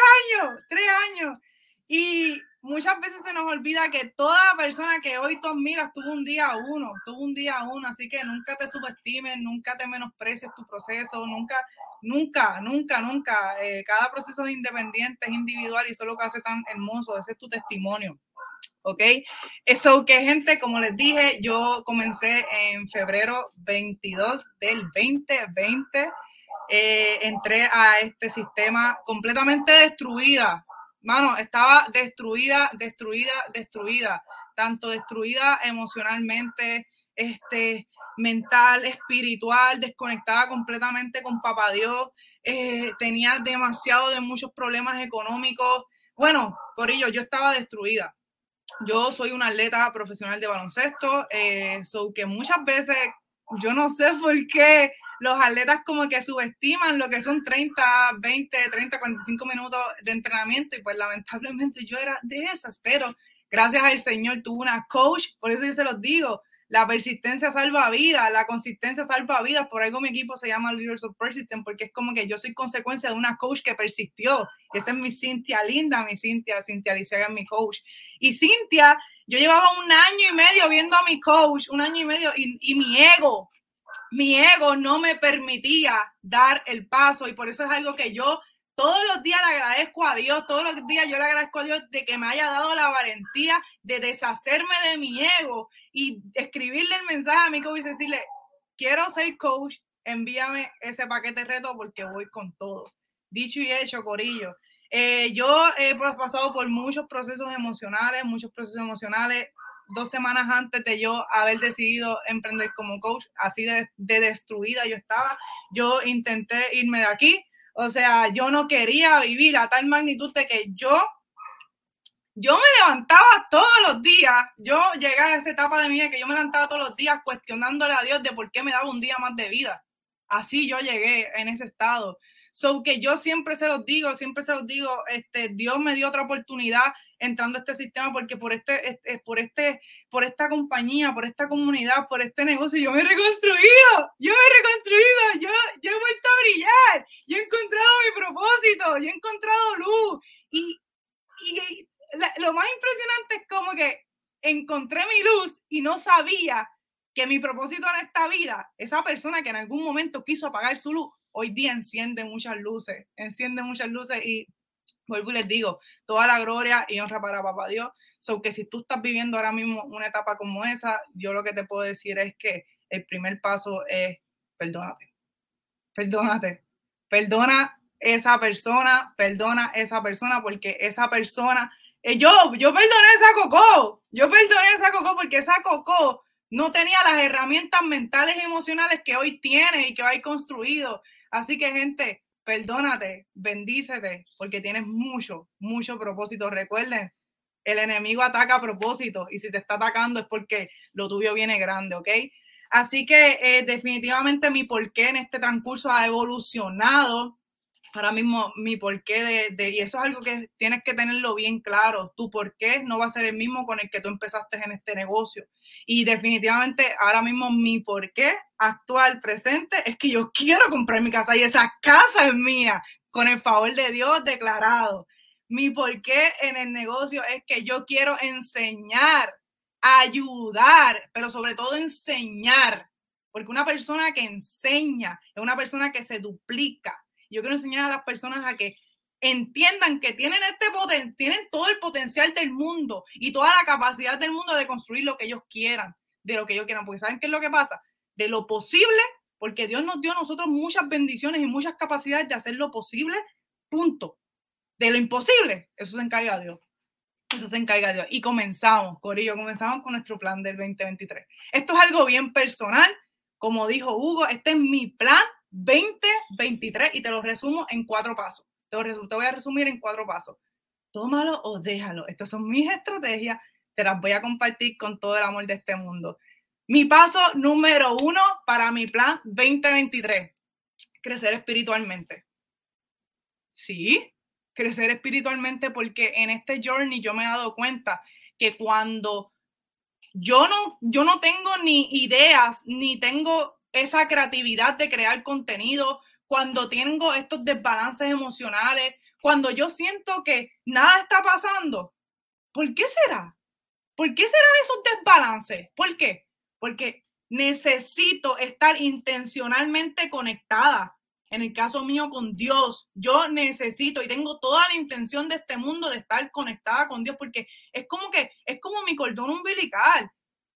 años, tres años. Y muchas veces se nos olvida que toda persona que hoy tú admiras tuvo un día uno, tuvo un día uno, así que nunca te subestimes, nunca te menosprecies tu proceso, nunca, nunca, nunca, nunca. Eh, cada proceso es independiente, es individual y eso es lo que hace tan hermoso, ese es tu testimonio. ¿Ok? Eso que gente, como les dije, yo comencé en febrero 22 del 2020, eh, entré a este sistema completamente destruida, mano, estaba destruida, destruida, destruida, tanto destruida emocionalmente, este, mental, espiritual, desconectada completamente con papá Dios, eh, tenía demasiado de muchos problemas económicos. Bueno, Corillo, yo estaba destruida yo soy una atleta profesional de baloncesto, eh, so que muchas veces yo no sé por qué los atletas como que subestiman lo que son 30, 20, 30, 45 minutos de entrenamiento y pues lamentablemente yo era de esas, pero gracias al Señor tuve una coach, por eso yo se los digo, la persistencia salva vidas, la consistencia salva vidas. Por algo mi equipo se llama Leaders of Persistence, porque es como que yo soy consecuencia de una coach que persistió. Esa es mi Cintia linda, mi Cintia, Cintia Licea es mi coach. Y Cintia, yo llevaba un año y medio viendo a mi coach, un año y medio, y mi ego, mi ego no me permitía dar el paso. Y por eso es algo que yo todos los días le agradezco a Dios, todos los días yo le agradezco a Dios de que me haya dado la valentía de deshacerme de mi ego y escribirle el mensaje a mi coach y decirle, quiero ser coach, envíame ese paquete reto porque voy con todo. Dicho y hecho, Corillo. Eh, yo he pasado por muchos procesos emocionales, muchos procesos emocionales. Dos semanas antes de yo haber decidido emprender como coach, así de, de destruida yo estaba, yo intenté irme de aquí o sea, yo no quería vivir a tal magnitud de que yo, yo me levantaba todos los días, yo llegué a esa etapa de mi vida que yo me levantaba todos los días cuestionándole a Dios de por qué me daba un día más de vida. Así yo llegué en ese estado. So que yo siempre se los digo, siempre se los digo, este, Dios me dio otra oportunidad entrando a este sistema porque por este, este, por este, por esta compañía, por esta comunidad, por este negocio, yo me he reconstruido, yo me he reconstruido, yo, yo he vuelto a brillar, yo he propósito, yo he encontrado luz. Y, y lo más impresionante es como que encontré mi luz y no sabía que mi propósito en esta vida, esa persona que en algún momento quiso apagar su luz, hoy día enciende muchas luces, enciende muchas luces y vuelvo y les digo, toda la gloria y honra para papá Dios. So que si tú estás viviendo ahora mismo una etapa como esa, yo lo que te puedo decir es que el primer paso es perdónate. Perdónate. Perdona esa persona, perdona esa persona porque esa persona eh, yo, yo perdoné esa Coco, yo perdoné esa Coco porque esa Coco no tenía las herramientas mentales y emocionales que hoy tiene y que hoy construido. Así que, gente, perdónate, bendícete, porque tienes mucho, mucho propósito. Recuerden, el enemigo ataca a propósito y si te está atacando es porque lo tuyo viene grande, ¿ok? Así que eh, definitivamente mi porqué en este transcurso ha evolucionado ahora mismo mi porqué de, y eso es algo que tienes que tenerlo bien claro, tu porqué no va a ser el mismo con el que tú empezaste en este negocio. Y definitivamente ahora mismo mi porqué actual, presente, es que yo quiero comprar mi casa y esa casa es mía, con el favor de Dios declarado. Mi porqué en el negocio es que yo quiero enseñar, ayudar, pero sobre todo enseñar, porque una persona que enseña es una persona que se duplica, yo quiero enseñar a las personas a que entiendan que tienen este poten tienen todo el potencial del mundo y toda la capacidad del mundo de construir lo que ellos quieran, de lo que ellos quieran, porque ¿saben qué es lo que pasa? De lo posible, porque Dios nos dio a nosotros muchas bendiciones y muchas capacidades de hacer lo posible, punto. De lo imposible, eso se encarga Dios. Eso se encarga Dios. Y comenzamos, Corillo, comenzamos con nuestro plan del 2023. Esto es algo bien personal. Como dijo Hugo, este es mi plan 2023 y te lo resumo en cuatro pasos. Te, lo te voy a resumir en cuatro pasos. Tómalo o déjalo. Estas son mis estrategias. Te las voy a compartir con todo el amor de este mundo. Mi paso número uno para mi plan 2023. Crecer espiritualmente. Sí, crecer espiritualmente porque en este journey yo me he dado cuenta que cuando yo no, yo no tengo ni ideas, ni tengo esa creatividad de crear contenido, cuando tengo estos desbalances emocionales, cuando yo siento que nada está pasando. ¿Por qué será? ¿Por qué serán esos desbalances? ¿Por qué? Porque necesito estar intencionalmente conectada. En el caso mío con Dios, yo necesito y tengo toda la intención de este mundo de estar conectada con Dios porque es como que es como mi cordón umbilical.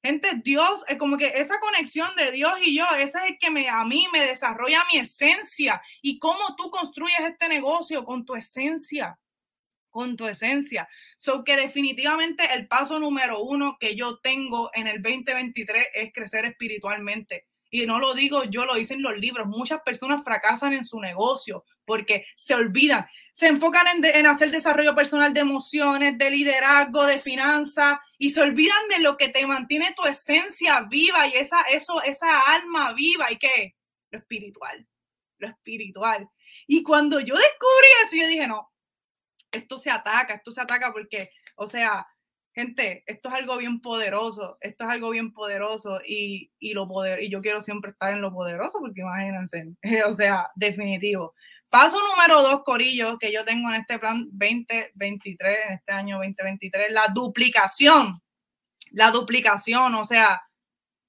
Gente, Dios, es como que esa conexión de Dios y yo, ese es el que me, a mí me desarrolla mi esencia. Y cómo tú construyes este negocio con tu esencia, con tu esencia. So que definitivamente el paso número uno que yo tengo en el 2023 es crecer espiritualmente. Y no lo digo yo, lo dicen los libros. Muchas personas fracasan en su negocio porque se olvidan, se enfocan en, hacer desarrollo personal de emociones, de liderazgo, de finanzas y se olvidan de lo que te mantiene tu esencia viva y esa, eso, esa alma viva y qué, lo espiritual, lo espiritual. Y cuando yo descubrí eso, yo dije, no, esto se ataca, esto se ataca porque, o sea, gente, esto es algo bien poderoso, esto es algo bien poderoso y, y, lo poder, y yo quiero siempre estar en lo poderoso porque imagínense, (laughs) o sea, definitivo. Paso número dos, Corillo, que yo tengo en este plan 2023, en este año 2023, la duplicación. La duplicación, o sea,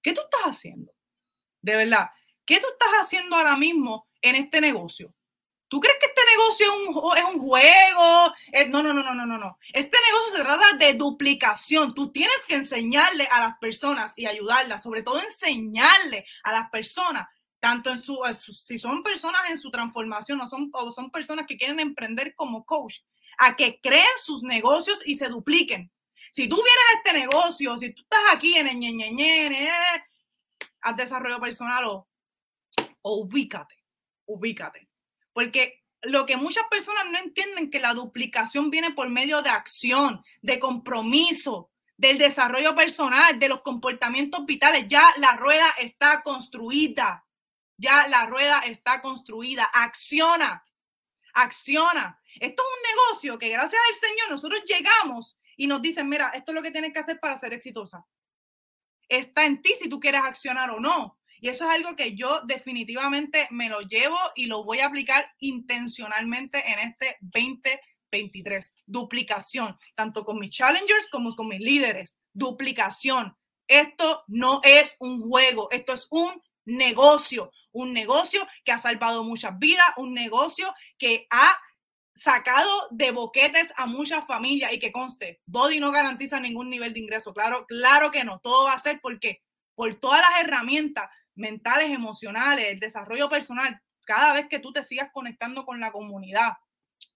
¿qué tú estás haciendo? De verdad, ¿qué tú estás haciendo ahora mismo en este negocio? ¿Tú crees que negocio es un, juego? no, no, no, no, no, no. Este negocio se trata de duplicación. Tú tienes que enseñarle a las personas y ayudarlas, sobre todo enseñarle a las personas tanto en su, si son personas en su transformación o son, son personas que quieren emprender como coach, a que creen sus negocios y se dupliquen. Si tú vienes a este negocio, si tú estás aquí en el ñe, haz desarrollo personal o, o ubícate, ubícate. Porque lo que muchas personas no entienden que la duplicación viene por medio de acción, de compromiso, del desarrollo personal, de los comportamientos vitales. Ya la rueda está construida. Ya la rueda está construida. Acciona, acciona. Esto es un negocio que gracias al Señor nosotros llegamos y nos dicen, mira, esto es lo que tienes que hacer para ser exitosa. Está en ti si tú quieres accionar o no. Y eso es algo que yo definitivamente me lo llevo y lo voy a aplicar intencionalmente en este 2023. Duplicación, tanto con mis challengers como con mis líderes. Duplicación. Esto no es un juego, esto es un negocio, un negocio que ha salvado muchas vidas, un negocio que ha sacado de boquetes a muchas familias y que conste, Body no garantiza ningún nivel de ingreso. Claro, claro que no. Todo va a ser porque por todas las herramientas mentales, emocionales, el desarrollo personal, cada vez que tú te sigas conectando con la comunidad,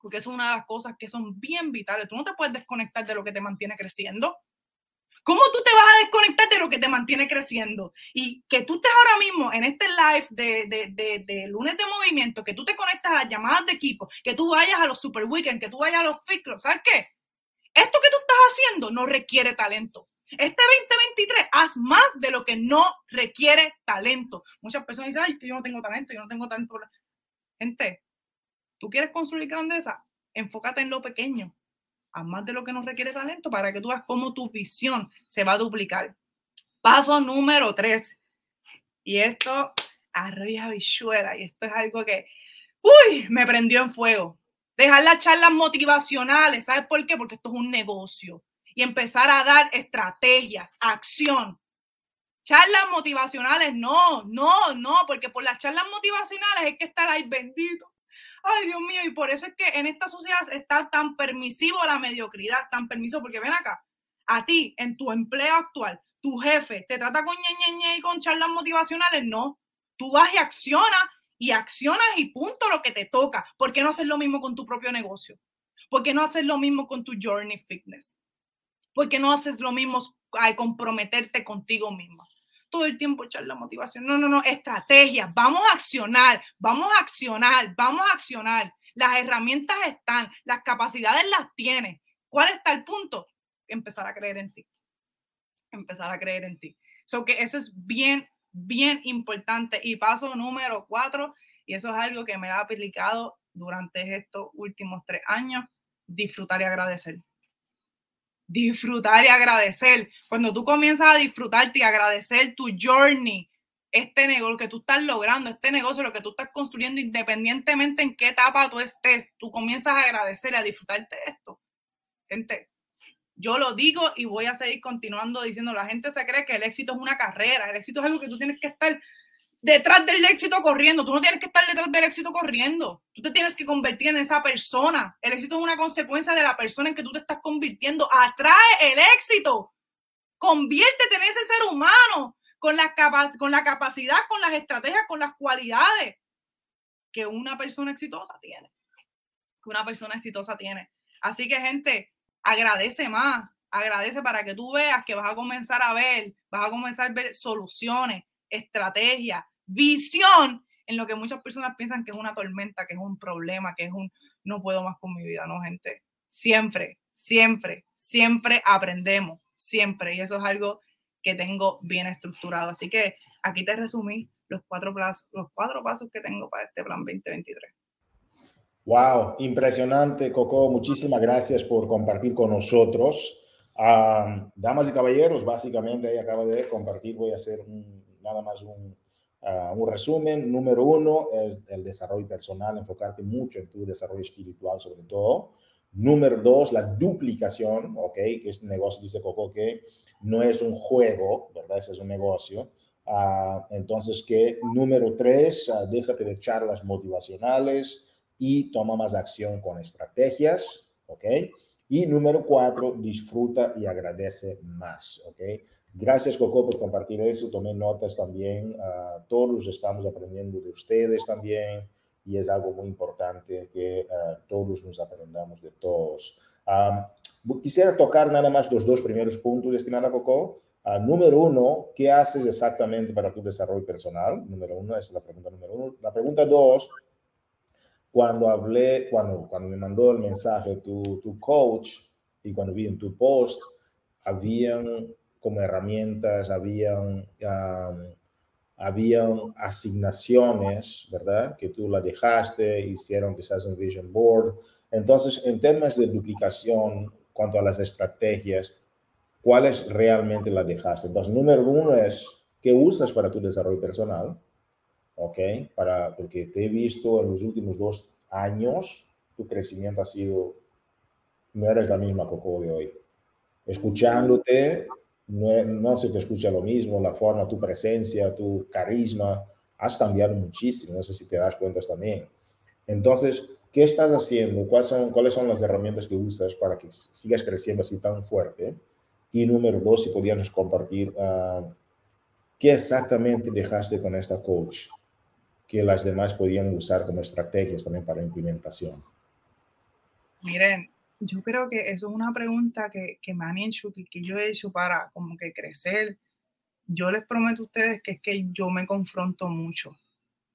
porque es una de las cosas que son bien vitales. Tú no te puedes desconectar de lo que te mantiene creciendo. ¿Cómo tú te vas a desconectar de lo que te mantiene creciendo? Y que tú estés ahora mismo en este live de, de, lunes de movimiento, que tú te conectas a las llamadas de equipo, que tú vayas a los super weekends, que tú vayas a los fit ¿sabes qué? Esto que tú estás haciendo no requiere talento. Este 2023 haz más de lo que no requiere talento. Muchas personas dicen, ay, yo no tengo talento, yo no tengo talento. Gente, tú quieres construir grandeza, enfócate en lo pequeño haz más de lo que nos requiere talento para que tú veas cómo tu visión se va a duplicar. Paso número tres. Y esto, arriba bichuela, y esto es algo que, uy, me prendió en fuego. Dejar las charlas motivacionales, ¿sabes por qué? Porque esto es un negocio. Y empezar a dar estrategias, acción. Charlas motivacionales, no, no, no, porque por las charlas motivacionales hay que estar ahí bendito Ay, Dios mío, y por eso es que en esta sociedad está tan permisivo la mediocridad, tan permisivo, porque ven acá, a ti, en tu empleo actual, tu jefe te trata con y con charlas motivacionales, no. Tú vas y accionas y accionas y punto lo que te toca. ¿Por qué no haces lo mismo con tu propio negocio? ¿Por qué no haces lo mismo con tu Journey Fitness? ¿Por qué no haces lo mismo al comprometerte contigo misma? todo el tiempo echar la motivación. No, no, no, estrategia. Vamos a accionar, vamos a accionar, vamos a accionar. Las herramientas están, las capacidades las tienes. ¿Cuál está el punto? Empezar a creer en ti. Empezar a creer en ti. So que eso es bien, bien importante. Y paso número cuatro, y eso es algo que me ha aplicado durante estos últimos tres años, disfrutar y agradecer disfrutar y agradecer. Cuando tú comienzas a disfrutarte y agradecer tu journey, este negocio que tú estás logrando, este negocio, lo que tú estás construyendo, independientemente en qué etapa tú estés, tú comienzas a agradecer a disfrutarte de esto. Gente, yo lo digo y voy a seguir continuando diciendo, la gente se cree que el éxito es una carrera, el éxito es algo que tú tienes que estar detrás del éxito corriendo. Tú no tienes que estar detrás del éxito corriendo. Tú te tienes que convertir en esa persona. El éxito es una consecuencia de la persona en que tú te estás convirtiendo. Atrae el éxito. Conviértete en ese ser humano con la, con la capacidad, con las estrategias, con las cualidades que una persona exitosa tiene. Que una persona exitosa tiene. Así que, gente, agradece más. Agradece para que tú veas que vas a comenzar a ver, vas a comenzar a ver soluciones, estrategia, visión en lo que muchas personas piensan que es una tormenta, que es un problema, que es un no puedo más con mi vida, no, gente. Siempre, siempre, siempre aprendemos, siempre. Y eso es algo que tengo bien estructurado. Así que aquí te resumí los cuatro, pasos, los cuatro pasos que tengo para este plan 2023. Wow, impresionante, Coco. Muchísimas gracias por compartir con nosotros. Ah, damas y caballeros, básicamente ahí acaba de compartir, voy a hacer nada más un, ah, un resumen. Número uno es el desarrollo personal, enfocarte mucho en tu desarrollo espiritual sobre todo. Número dos, la duplicación, ¿ok? Que este negocio, dice Coco, que no es un juego, ¿verdad? Ese es un negocio. Uh, entonces, que número tres, uh, déjate de charlas motivacionales y toma más acción con estrategias, ¿ok? Y número cuatro, disfruta y agradece más, ¿ok? Gracias, Coco, por compartir eso. Tomé notas también. Uh, todos estamos aprendiendo de ustedes también y es algo muy importante que uh, todos nos aprendamos de todos. Um, quisiera tocar nada más los dos primeros puntos, estimada Coco. Número uno, ¿qué haces exactamente para tu desarrollo personal? Número uno, esa es la pregunta número uno. La pregunta dos, cuando hablé, cuando, cuando me mandó el mensaje tu, tu coach y cuando vi en tu post, habían como herramientas, habían habían asignaciones, ¿verdad? Que tú la dejaste, hicieron quizás un vision board. Entonces, en temas de duplicación, cuanto a las estrategias, ¿cuáles realmente la dejaste? Entonces, número uno es, ¿qué usas para tu desarrollo personal? ¿Ok? Para, porque te he visto en los últimos dos años, tu crecimiento ha sido, no eres la misma Coco de hoy. Escuchándote, no, se te escucha lo mismo, la forma, tu presencia, tu carisma, has cambiado muchísimo, no sé si te das cuenta también. Entonces, ¿qué estás haciendo? ¿Cuáles son, ¿Cuáles son las herramientas que usas para que sigas creciendo así tan fuerte? Y número dos, si podíamos compartir, uh, ¿qué exactamente dejaste con esta coach que las demás podían usar como estrategias también para implementación? Miren, yo creo que eso es una pregunta que, que me han hecho, que, que yo he hecho para como que crecer. Yo les prometo a ustedes que es que yo me confronto mucho.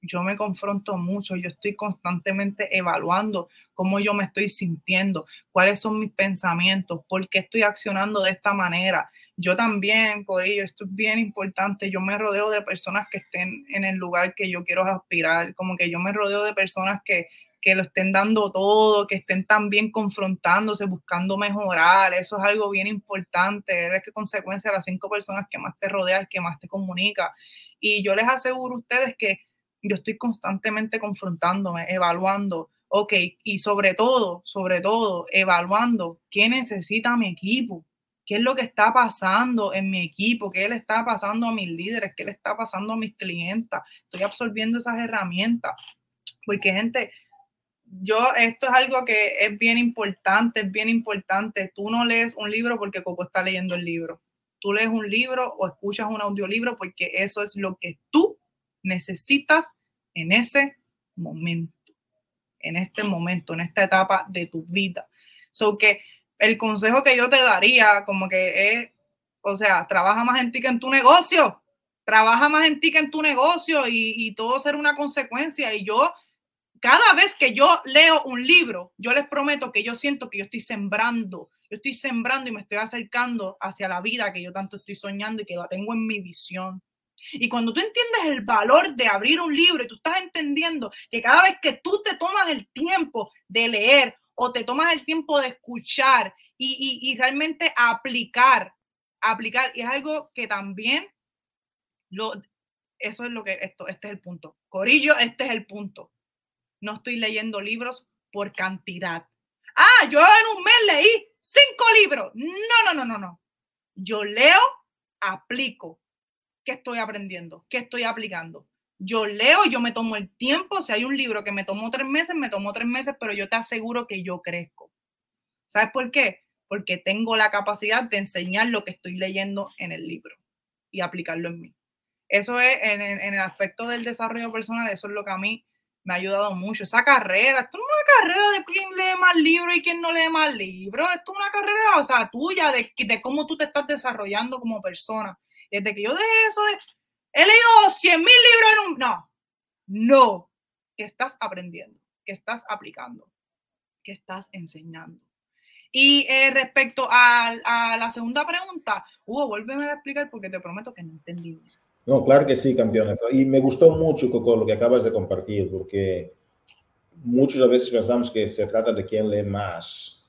Yo me confronto mucho, yo estoy constantemente evaluando cómo yo me estoy sintiendo, cuáles son mis pensamientos, por qué estoy accionando de esta manera. Yo también, por ello, esto es bien importante, yo me rodeo de personas que estén en el lugar que yo quiero aspirar, como que yo me rodeo de personas que, que lo estén dando todo, que estén también confrontándose, buscando mejorar. Eso es algo bien importante. Eres que consecuencia de las cinco personas que más te rodean, que más te comunica. Y yo les aseguro a ustedes que yo estoy constantemente confrontándome, evaluando, ok, y sobre todo, sobre todo, evaluando qué necesita mi equipo, qué es lo que está pasando en mi equipo, qué le está pasando a mis líderes, qué le está pasando a mis clientas. Estoy absorbiendo esas herramientas. Porque, gente, yo, esto es algo que es bien importante, es bien importante. Tú no lees un libro porque Coco está leyendo el libro. Tú lees un libro o escuchas un audiolibro porque eso es lo que tú necesitas en ese momento, en este momento, en esta etapa de tu vida. So que el consejo que yo te daría, como que es, o sea, trabaja más en ti que en tu negocio. Trabaja más en ti que en tu negocio y, todo será una consecuencia. Y yo cada vez que yo leo un libro, yo les prometo que yo siento que yo estoy sembrando, yo estoy sembrando y me estoy acercando hacia la vida que yo tanto estoy soñando y que la tengo en mi visión. Y cuando tú entiendes el valor de abrir un libro y tú estás entendiendo que cada vez que tú te tomas el tiempo de leer o te tomas el tiempo de escuchar y, y, realmente aplicar, aplicar, y es algo que también lo, eso es lo que esto, este es el punto. Corillo, este es el punto no estoy leyendo libros por cantidad. Ah, yo en un mes leí cinco libros. No, no, no, no, no. Yo leo, aplico. ¿Qué estoy aprendiendo? ¿Qué estoy aplicando? Yo leo, yo me tomo el tiempo. Si hay un libro que me tomó tres meses, me tomó tres meses, pero yo te aseguro que yo crezco. ¿Sabes por qué? Porque tengo la capacidad de enseñar lo que estoy leyendo en el libro y aplicarlo en mí. Eso es en, el aspecto del desarrollo personal, eso es lo que a mí me ha ayudado mucho. Esa carrera, esto no es una carrera de quién lee más libros y quién no lee más libros, esto es una carrera, o sea, tuya, de, de cómo tú te estás desarrollando como persona. Desde que yo dejé eso, he leído 100 mil libros en un... No, no, que estás aprendiendo, que estás aplicando, que estás enseñando. Y eh, respecto a, la segunda pregunta, Hugo, vuélveme a explicar porque te prometo que no entendí. No, claro que sí, campeón. Y me gustó mucho, Coco, lo que acabas de compartir, porque muchas veces pensamos que se trata de quién lee más,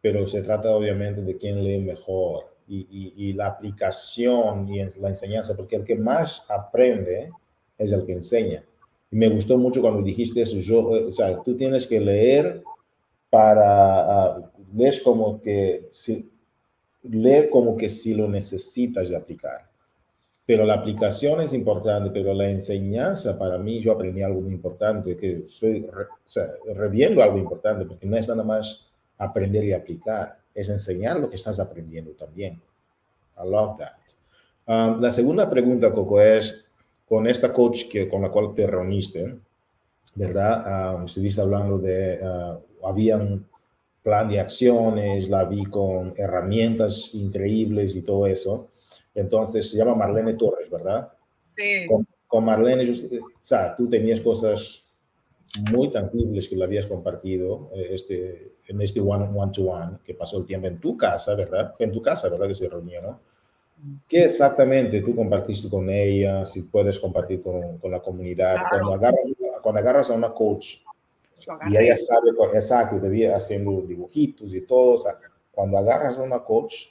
pero se trata obviamente de quién lee mejor. Y, y, la aplicación y la enseñanza, porque el que más aprende es el que enseña. Y me gustó mucho cuando dijiste eso. Yo, eh, o sea, tú tienes que leer para, uh, lees como que, si, lee como que si lo necesitas de aplicar pero la aplicación es importante, pero la enseñanza para mí, yo aprendí algo muy importante, que soy, o sea, reviendo algo importante, porque no es nada más aprender y aplicar, es enseñar lo que estás aprendiendo también. I love that. Um, la segunda pregunta, Coco, es con esta coach que, con la cual te reuniste, ¿verdad? Um, estuviste hablando de, uh, había un plan de acciones, la vi con herramientas increíbles y todo eso. Entonces se llama Marlene Torres, ¿verdad? Sí. Con, Marlene, o sea, tú tenías cosas muy tangibles que le habías compartido eh, este, en este one-to-one, -one, que pasó el tiempo en tu casa, ¿verdad? Fue en tu casa, ¿verdad? Que se reunió, ¿no? ¿Qué exactamente tú compartiste con ella? Si puedes compartir con, con la comunidad. Cuando, agarras, cuando agarras a una coach y ella sabe, exacto, debía haciendo dibujitos y todo. O sea, cuando agarras a una coach,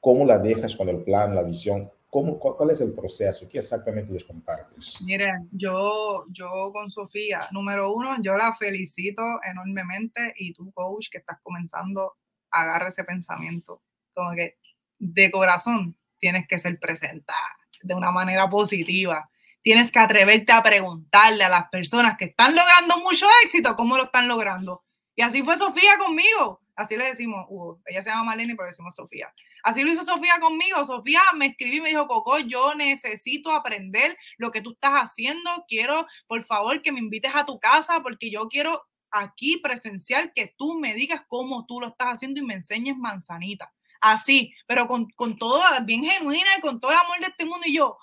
¿cómo la dejas con el plan, la visión? ¿Cómo, cuál, es el proceso? ¿Qué exactamente les compartes? Miren, yo, yo con Sofía, número uno, yo la felicito enormemente y tú, coach, que estás comenzando, agarra ese pensamiento. Como que de corazón tienes que ser presentada de una manera positiva. Tienes que atreverte a preguntarle a las personas que están logrando mucho éxito cómo lo están logrando. Y así fue Sofía conmigo. Así le decimos, uh, ella se llama Marlene, pero decimos Sofía. Así lo hizo Sofía conmigo. Sofía me escribió y me dijo, Coco, yo necesito aprender lo que tú estás haciendo. Quiero, por favor, que me invites a tu casa porque yo quiero aquí presencial que tú me digas cómo tú lo estás haciendo y me enseñes manzanita así, pero con, con todo bien genuina y con todo el amor de este mundo. Y yo,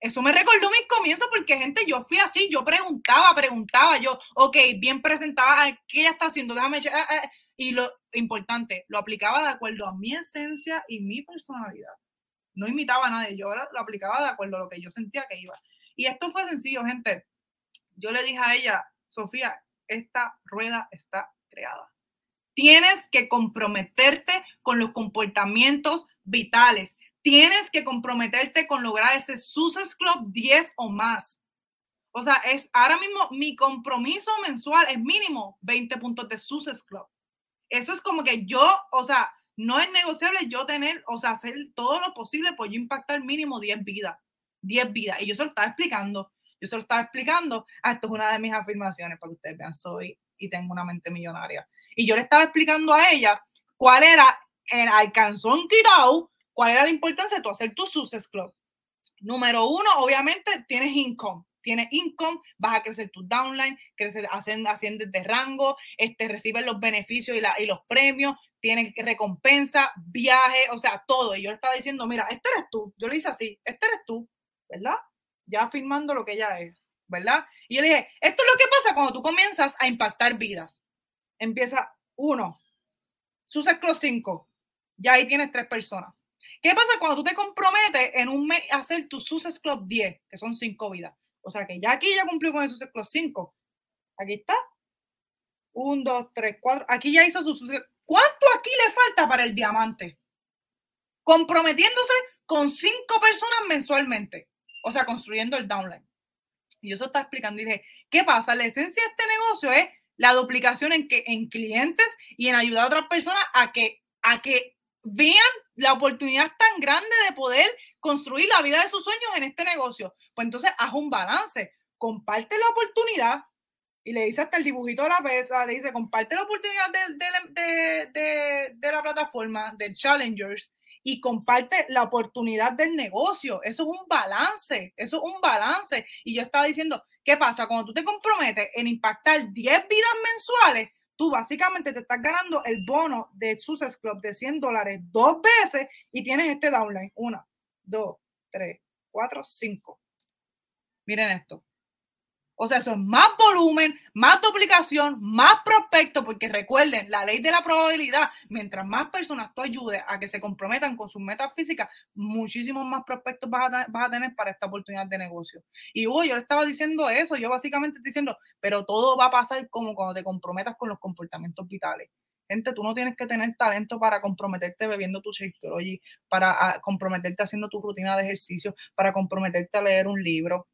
eso me recordó mis comienzos porque, gente, yo fui así, yo preguntaba, preguntaba, yo, ok, bien presentada, ¿qué ella está haciendo? Déjame. Ah, ah", y lo importante, lo aplicaba de acuerdo a mi esencia y mi personalidad. No imitaba a nadie, yo lo aplicaba de acuerdo a lo que yo sentía que iba. Y esto fue sencillo, gente. Yo le dije a ella, Sofía, esta rueda está creada. Tienes que comprometerte con los comportamientos vitales. Tienes que comprometerte con lograr ese Success Club 10 o más. O sea, es ahora mismo mi compromiso mensual es mínimo 20 puntos de Success Club. Eso es como que yo, o sea, no es negociable yo tener, o sea, hacer todo lo posible por yo impactar mínimo 10 vidas. 10 vidas. Y yo se lo estaba explicando. Yo se lo estaba explicando. Ah, esto es una de mis afirmaciones para que ustedes vean. Soy y tengo una mente millonaria. Y yo le estaba explicando a ella cuál era el alcanzón quitado, cuál era la importancia de tú hacer tu Success Club. Número uno, obviamente, tienes income. Tienes income, vas a crecer tu downline, crecer, asciendes de rango, este, recibes los beneficios y, la, y los premios, tienes recompensa, viaje, o sea, todo. Y yo le estaba diciendo, mira, este eres tú. Yo le hice así, este eres tú, ¿verdad? Ya afirmando lo que ella es, ¿verdad? Y yo le dije, esto es lo que pasa cuando tú comienzas a impactar vidas empieza uno, Success Club 5, ya ahí tienes tres personas. ¿Qué pasa cuando tú te comprometes en un mes a hacer tu Success Club 10, que son cinco vidas? O sea que ya aquí ya cumplió con Success Club 5. Aquí está. Un, dos, tres, cuatro. Aquí ya hizo su ¿Cuánto aquí le falta para el diamante? Comprometiéndose con cinco personas mensualmente. O sea, construyendo el downline. Y eso está explicando y dije, ¿qué pasa? La esencia de este negocio es la duplicación en, que, en clientes y en ayudar a otras personas a que, a que vean la oportunidad tan grande de poder construir la vida de sus sueños en este negocio. Pues entonces haz un balance, comparte la oportunidad y le dice hasta el dibujito de la pesa, le dice comparte la oportunidad de, de, de la plataforma, del Challengers y comparte la oportunidad del negocio. Eso es un balance, eso es un balance. Y yo estaba diciendo, ¿Qué pasa? Cuando tú te comprometes en impactar 10 vidas mensuales, tú básicamente te estás ganando el bono de Success Club de 100 dólares dos veces y tienes este downline. Una, dos, tres, cuatro, cinco. Miren esto. O sea, es más volumen, más duplicación, más prospecto, porque recuerden, la ley de la probabilidad, mientras más personas tú ayudes a que se comprometan con sus metas físicas, muchísimos más prospectos vas a, tener para esta oportunidad de negocio. Y Hugo, yo le estaba diciendo eso, yo básicamente estoy diciendo, pero todo va a pasar como cuando te comprometas con los comportamientos vitales. Gente, tú no tienes que tener talento para comprometerte bebiendo tu Shakeology, para ah, comprometerte haciendo tu rutina de ejercicio, para comprometerte a leer un libro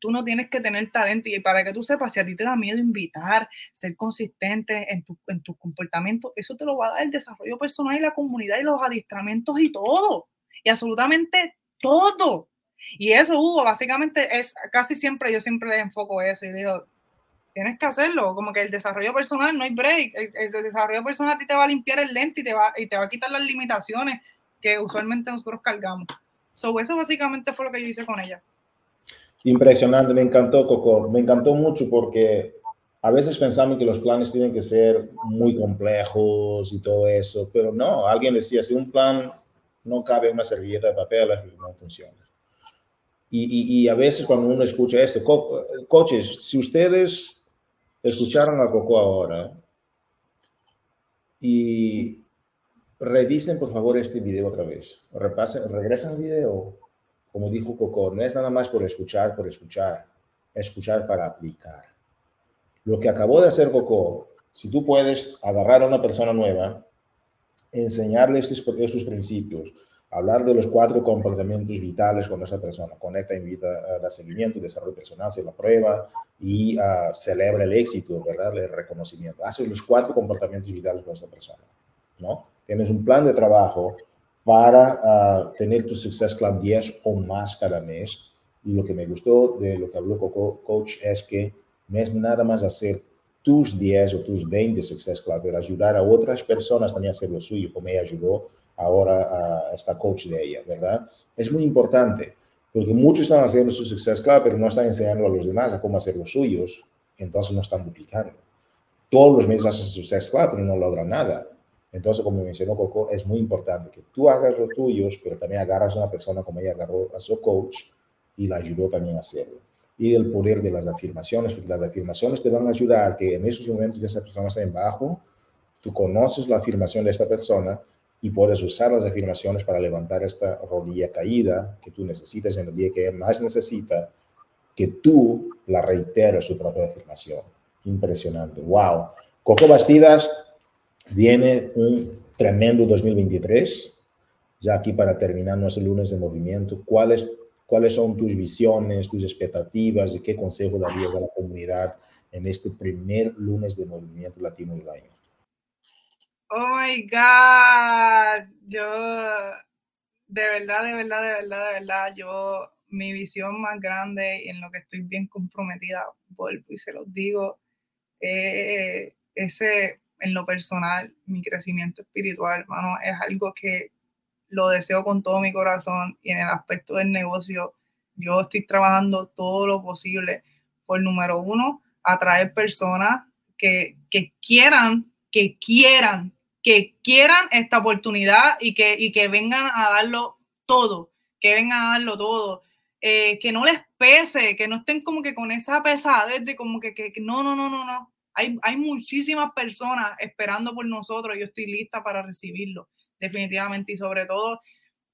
tú no tienes que tener talento y para que tú sepas, si a ti te da miedo invitar, ser consistente en tu, en comportamiento, eso te lo va a dar el desarrollo personal y la comunidad y los adiestramientos y todo, y absolutamente todo. Y eso, Hugo, básicamente es casi siempre, yo siempre le enfoco eso y digo, tienes que hacerlo, como que el desarrollo personal no hay break, el, desarrollo personal a ti te va a limpiar el lente y te va, y te va a quitar las limitaciones que usualmente nosotros cargamos. So, eso básicamente fue lo que yo hice con ella. Impresionante, me encantó, Coco. Me encantó mucho porque a veces pensamos que los planes tienen que ser muy complejos y todo eso, pero no, alguien decía, si un plan no cabe en una servilleta de papel, no funciona. Y, y, a veces cuando uno escucha esto, coches, si ustedes escucharon a Coco ahora y revisen por favor este video otra vez. Repasen, regresen al video. Como dijo Coco, no es nada más por escuchar, por escuchar. Escuchar para aplicar. Lo que acabó de hacer Coco, si tú puedes agarrar a una persona nueva, enseñarle estos, estos principios, hablar de los cuatro comportamientos vitales con esa persona, conecta, invita a dar seguimiento, desarrollo personal, hace la prueba y uh, celebra el éxito, ¿verdad? El reconocimiento. Hace los cuatro comportamientos vitales con esa persona, ¿no? Tienes un plan de trabajo para uh, tener tu Success Club 10 o más cada mes. Y lo que me gustó de lo que habló Coco Coach es que no es nada más hacer tus 10 o tus 20 Success Club, pero ayudar a otras personas también a hacer lo suyo, como ella ayudó ahora a esta coach de ella, ¿verdad? Es muy importante, porque muchos están haciendo su Success Club, pero no están enseñando a los demás a cómo hacer los suyos, entonces no están duplicando. Todos los meses hacen su Success Club, pero no logran nada. Entonces, como mencionó Coco, es muy importante que tú hagas los tuyos, pero también agarras a una persona como ella agarró a su coach y la ayudó también a hacerlo. Y el poder de las afirmaciones, porque las afirmaciones te van a ayudar que en esos momentos que esa persona está en bajo, tú conoces la afirmación de esta persona y puedes usar las afirmaciones para levantar esta rodilla caída que tú necesitas en el día que más necesita, que tú la reiteres su propia afirmación. Impresionante. Wow. Coco Bastidas, Viene un tremendo 2023, ya aquí para terminar nuestro lunes de movimiento. ¿Cuáles, ¿Cuáles son tus visiones, tus expectativas y qué consejo darías a la comunidad en este primer lunes de movimiento latino del año? Oh my God, yo de verdad, de verdad, de verdad, de verdad, yo mi visión más grande y en lo que estoy bien comprometida, vuelvo y se los digo, eh, ese en lo personal, mi crecimiento espiritual, hermano, es algo que lo deseo con todo mi corazón y en el aspecto del negocio, yo estoy trabajando todo lo posible por número uno, atraer personas que, que quieran, que quieran, que quieran esta oportunidad y que, y que vengan a darlo todo, que vengan a darlo todo. Eh, que no les pese, que no estén como que con esa pesadez de como que, que no, no, no, no, no hay, muchísimas personas esperando por nosotros. Yo estoy lista para recibirlo, definitivamente. Y sobre todo,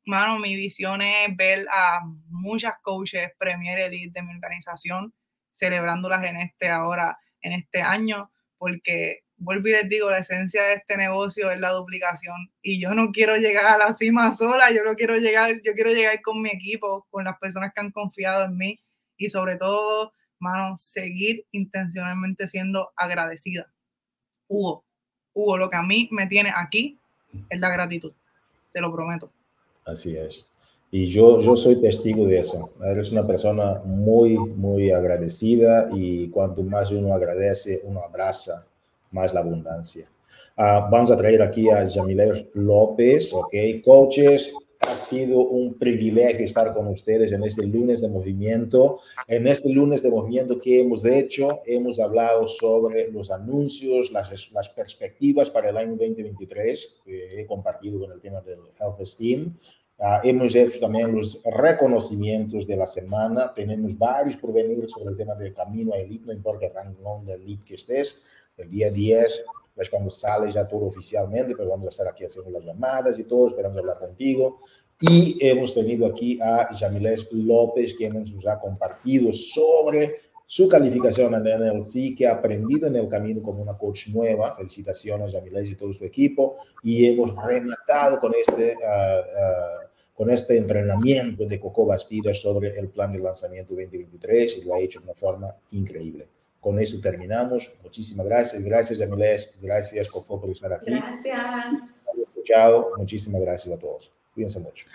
mano, mi visión es ver a muchas coaches Premier Elite de mi organización celebrándolas en este ahora, en este año, porque vuelvo y les digo, la esencia de este negocio es la duplicación y yo no quiero llegar a la cima sola, yo no quiero llegar, yo quiero llegar con mi equipo, con las personas que han confiado en mí y sobre todo mano, seguir intencionalmente siendo agradecida. Hugo, Hugo, lo que a mí me tiene aquí es la gratitud, te lo prometo. Así es. Y yo, yo soy testigo de eso. Eres una persona muy, muy agradecida y cuanto más uno agradece, uno abraza más la abundancia. Uh, vamos a traer aquí a Jamiler López, ok, coaches, ha sido un privilegio estar con ustedes en este lunes de movimiento. En este lunes de movimiento que hemos hecho, hemos hablado sobre los anuncios, las, las perspectivas para el año 2023, que he compartido con el tema del Health Esteem. Uh, hemos hecho también los reconocimientos de la semana. Tenemos varios por venir sobre el tema del camino a elite, no importa el rango de elite que estés. El día 10 es cuando sale ya todo oficialmente, pero vamos a estar aquí haciendo las llamadas y todo, esperamos hablar contigo. Y hemos tenido aquí a Jamilés López, quien nos ha compartido sobre su calificación en el NLC, que ha aprendido en el camino como una coach nueva. Felicitaciones a Jamilés y todo su equipo. Y hemos rematado con este, uh, uh, con este entrenamiento de Coco Bastidas sobre el plan de lanzamiento 2023 y lo ha hecho de una forma increíble. Con eso terminamos. Muchísimas gracias. Gracias, Jamilés. Gracias, Coco, por estar aquí. Gracias. Chao. Muchísimas gracias a todos. Cuídense mucho.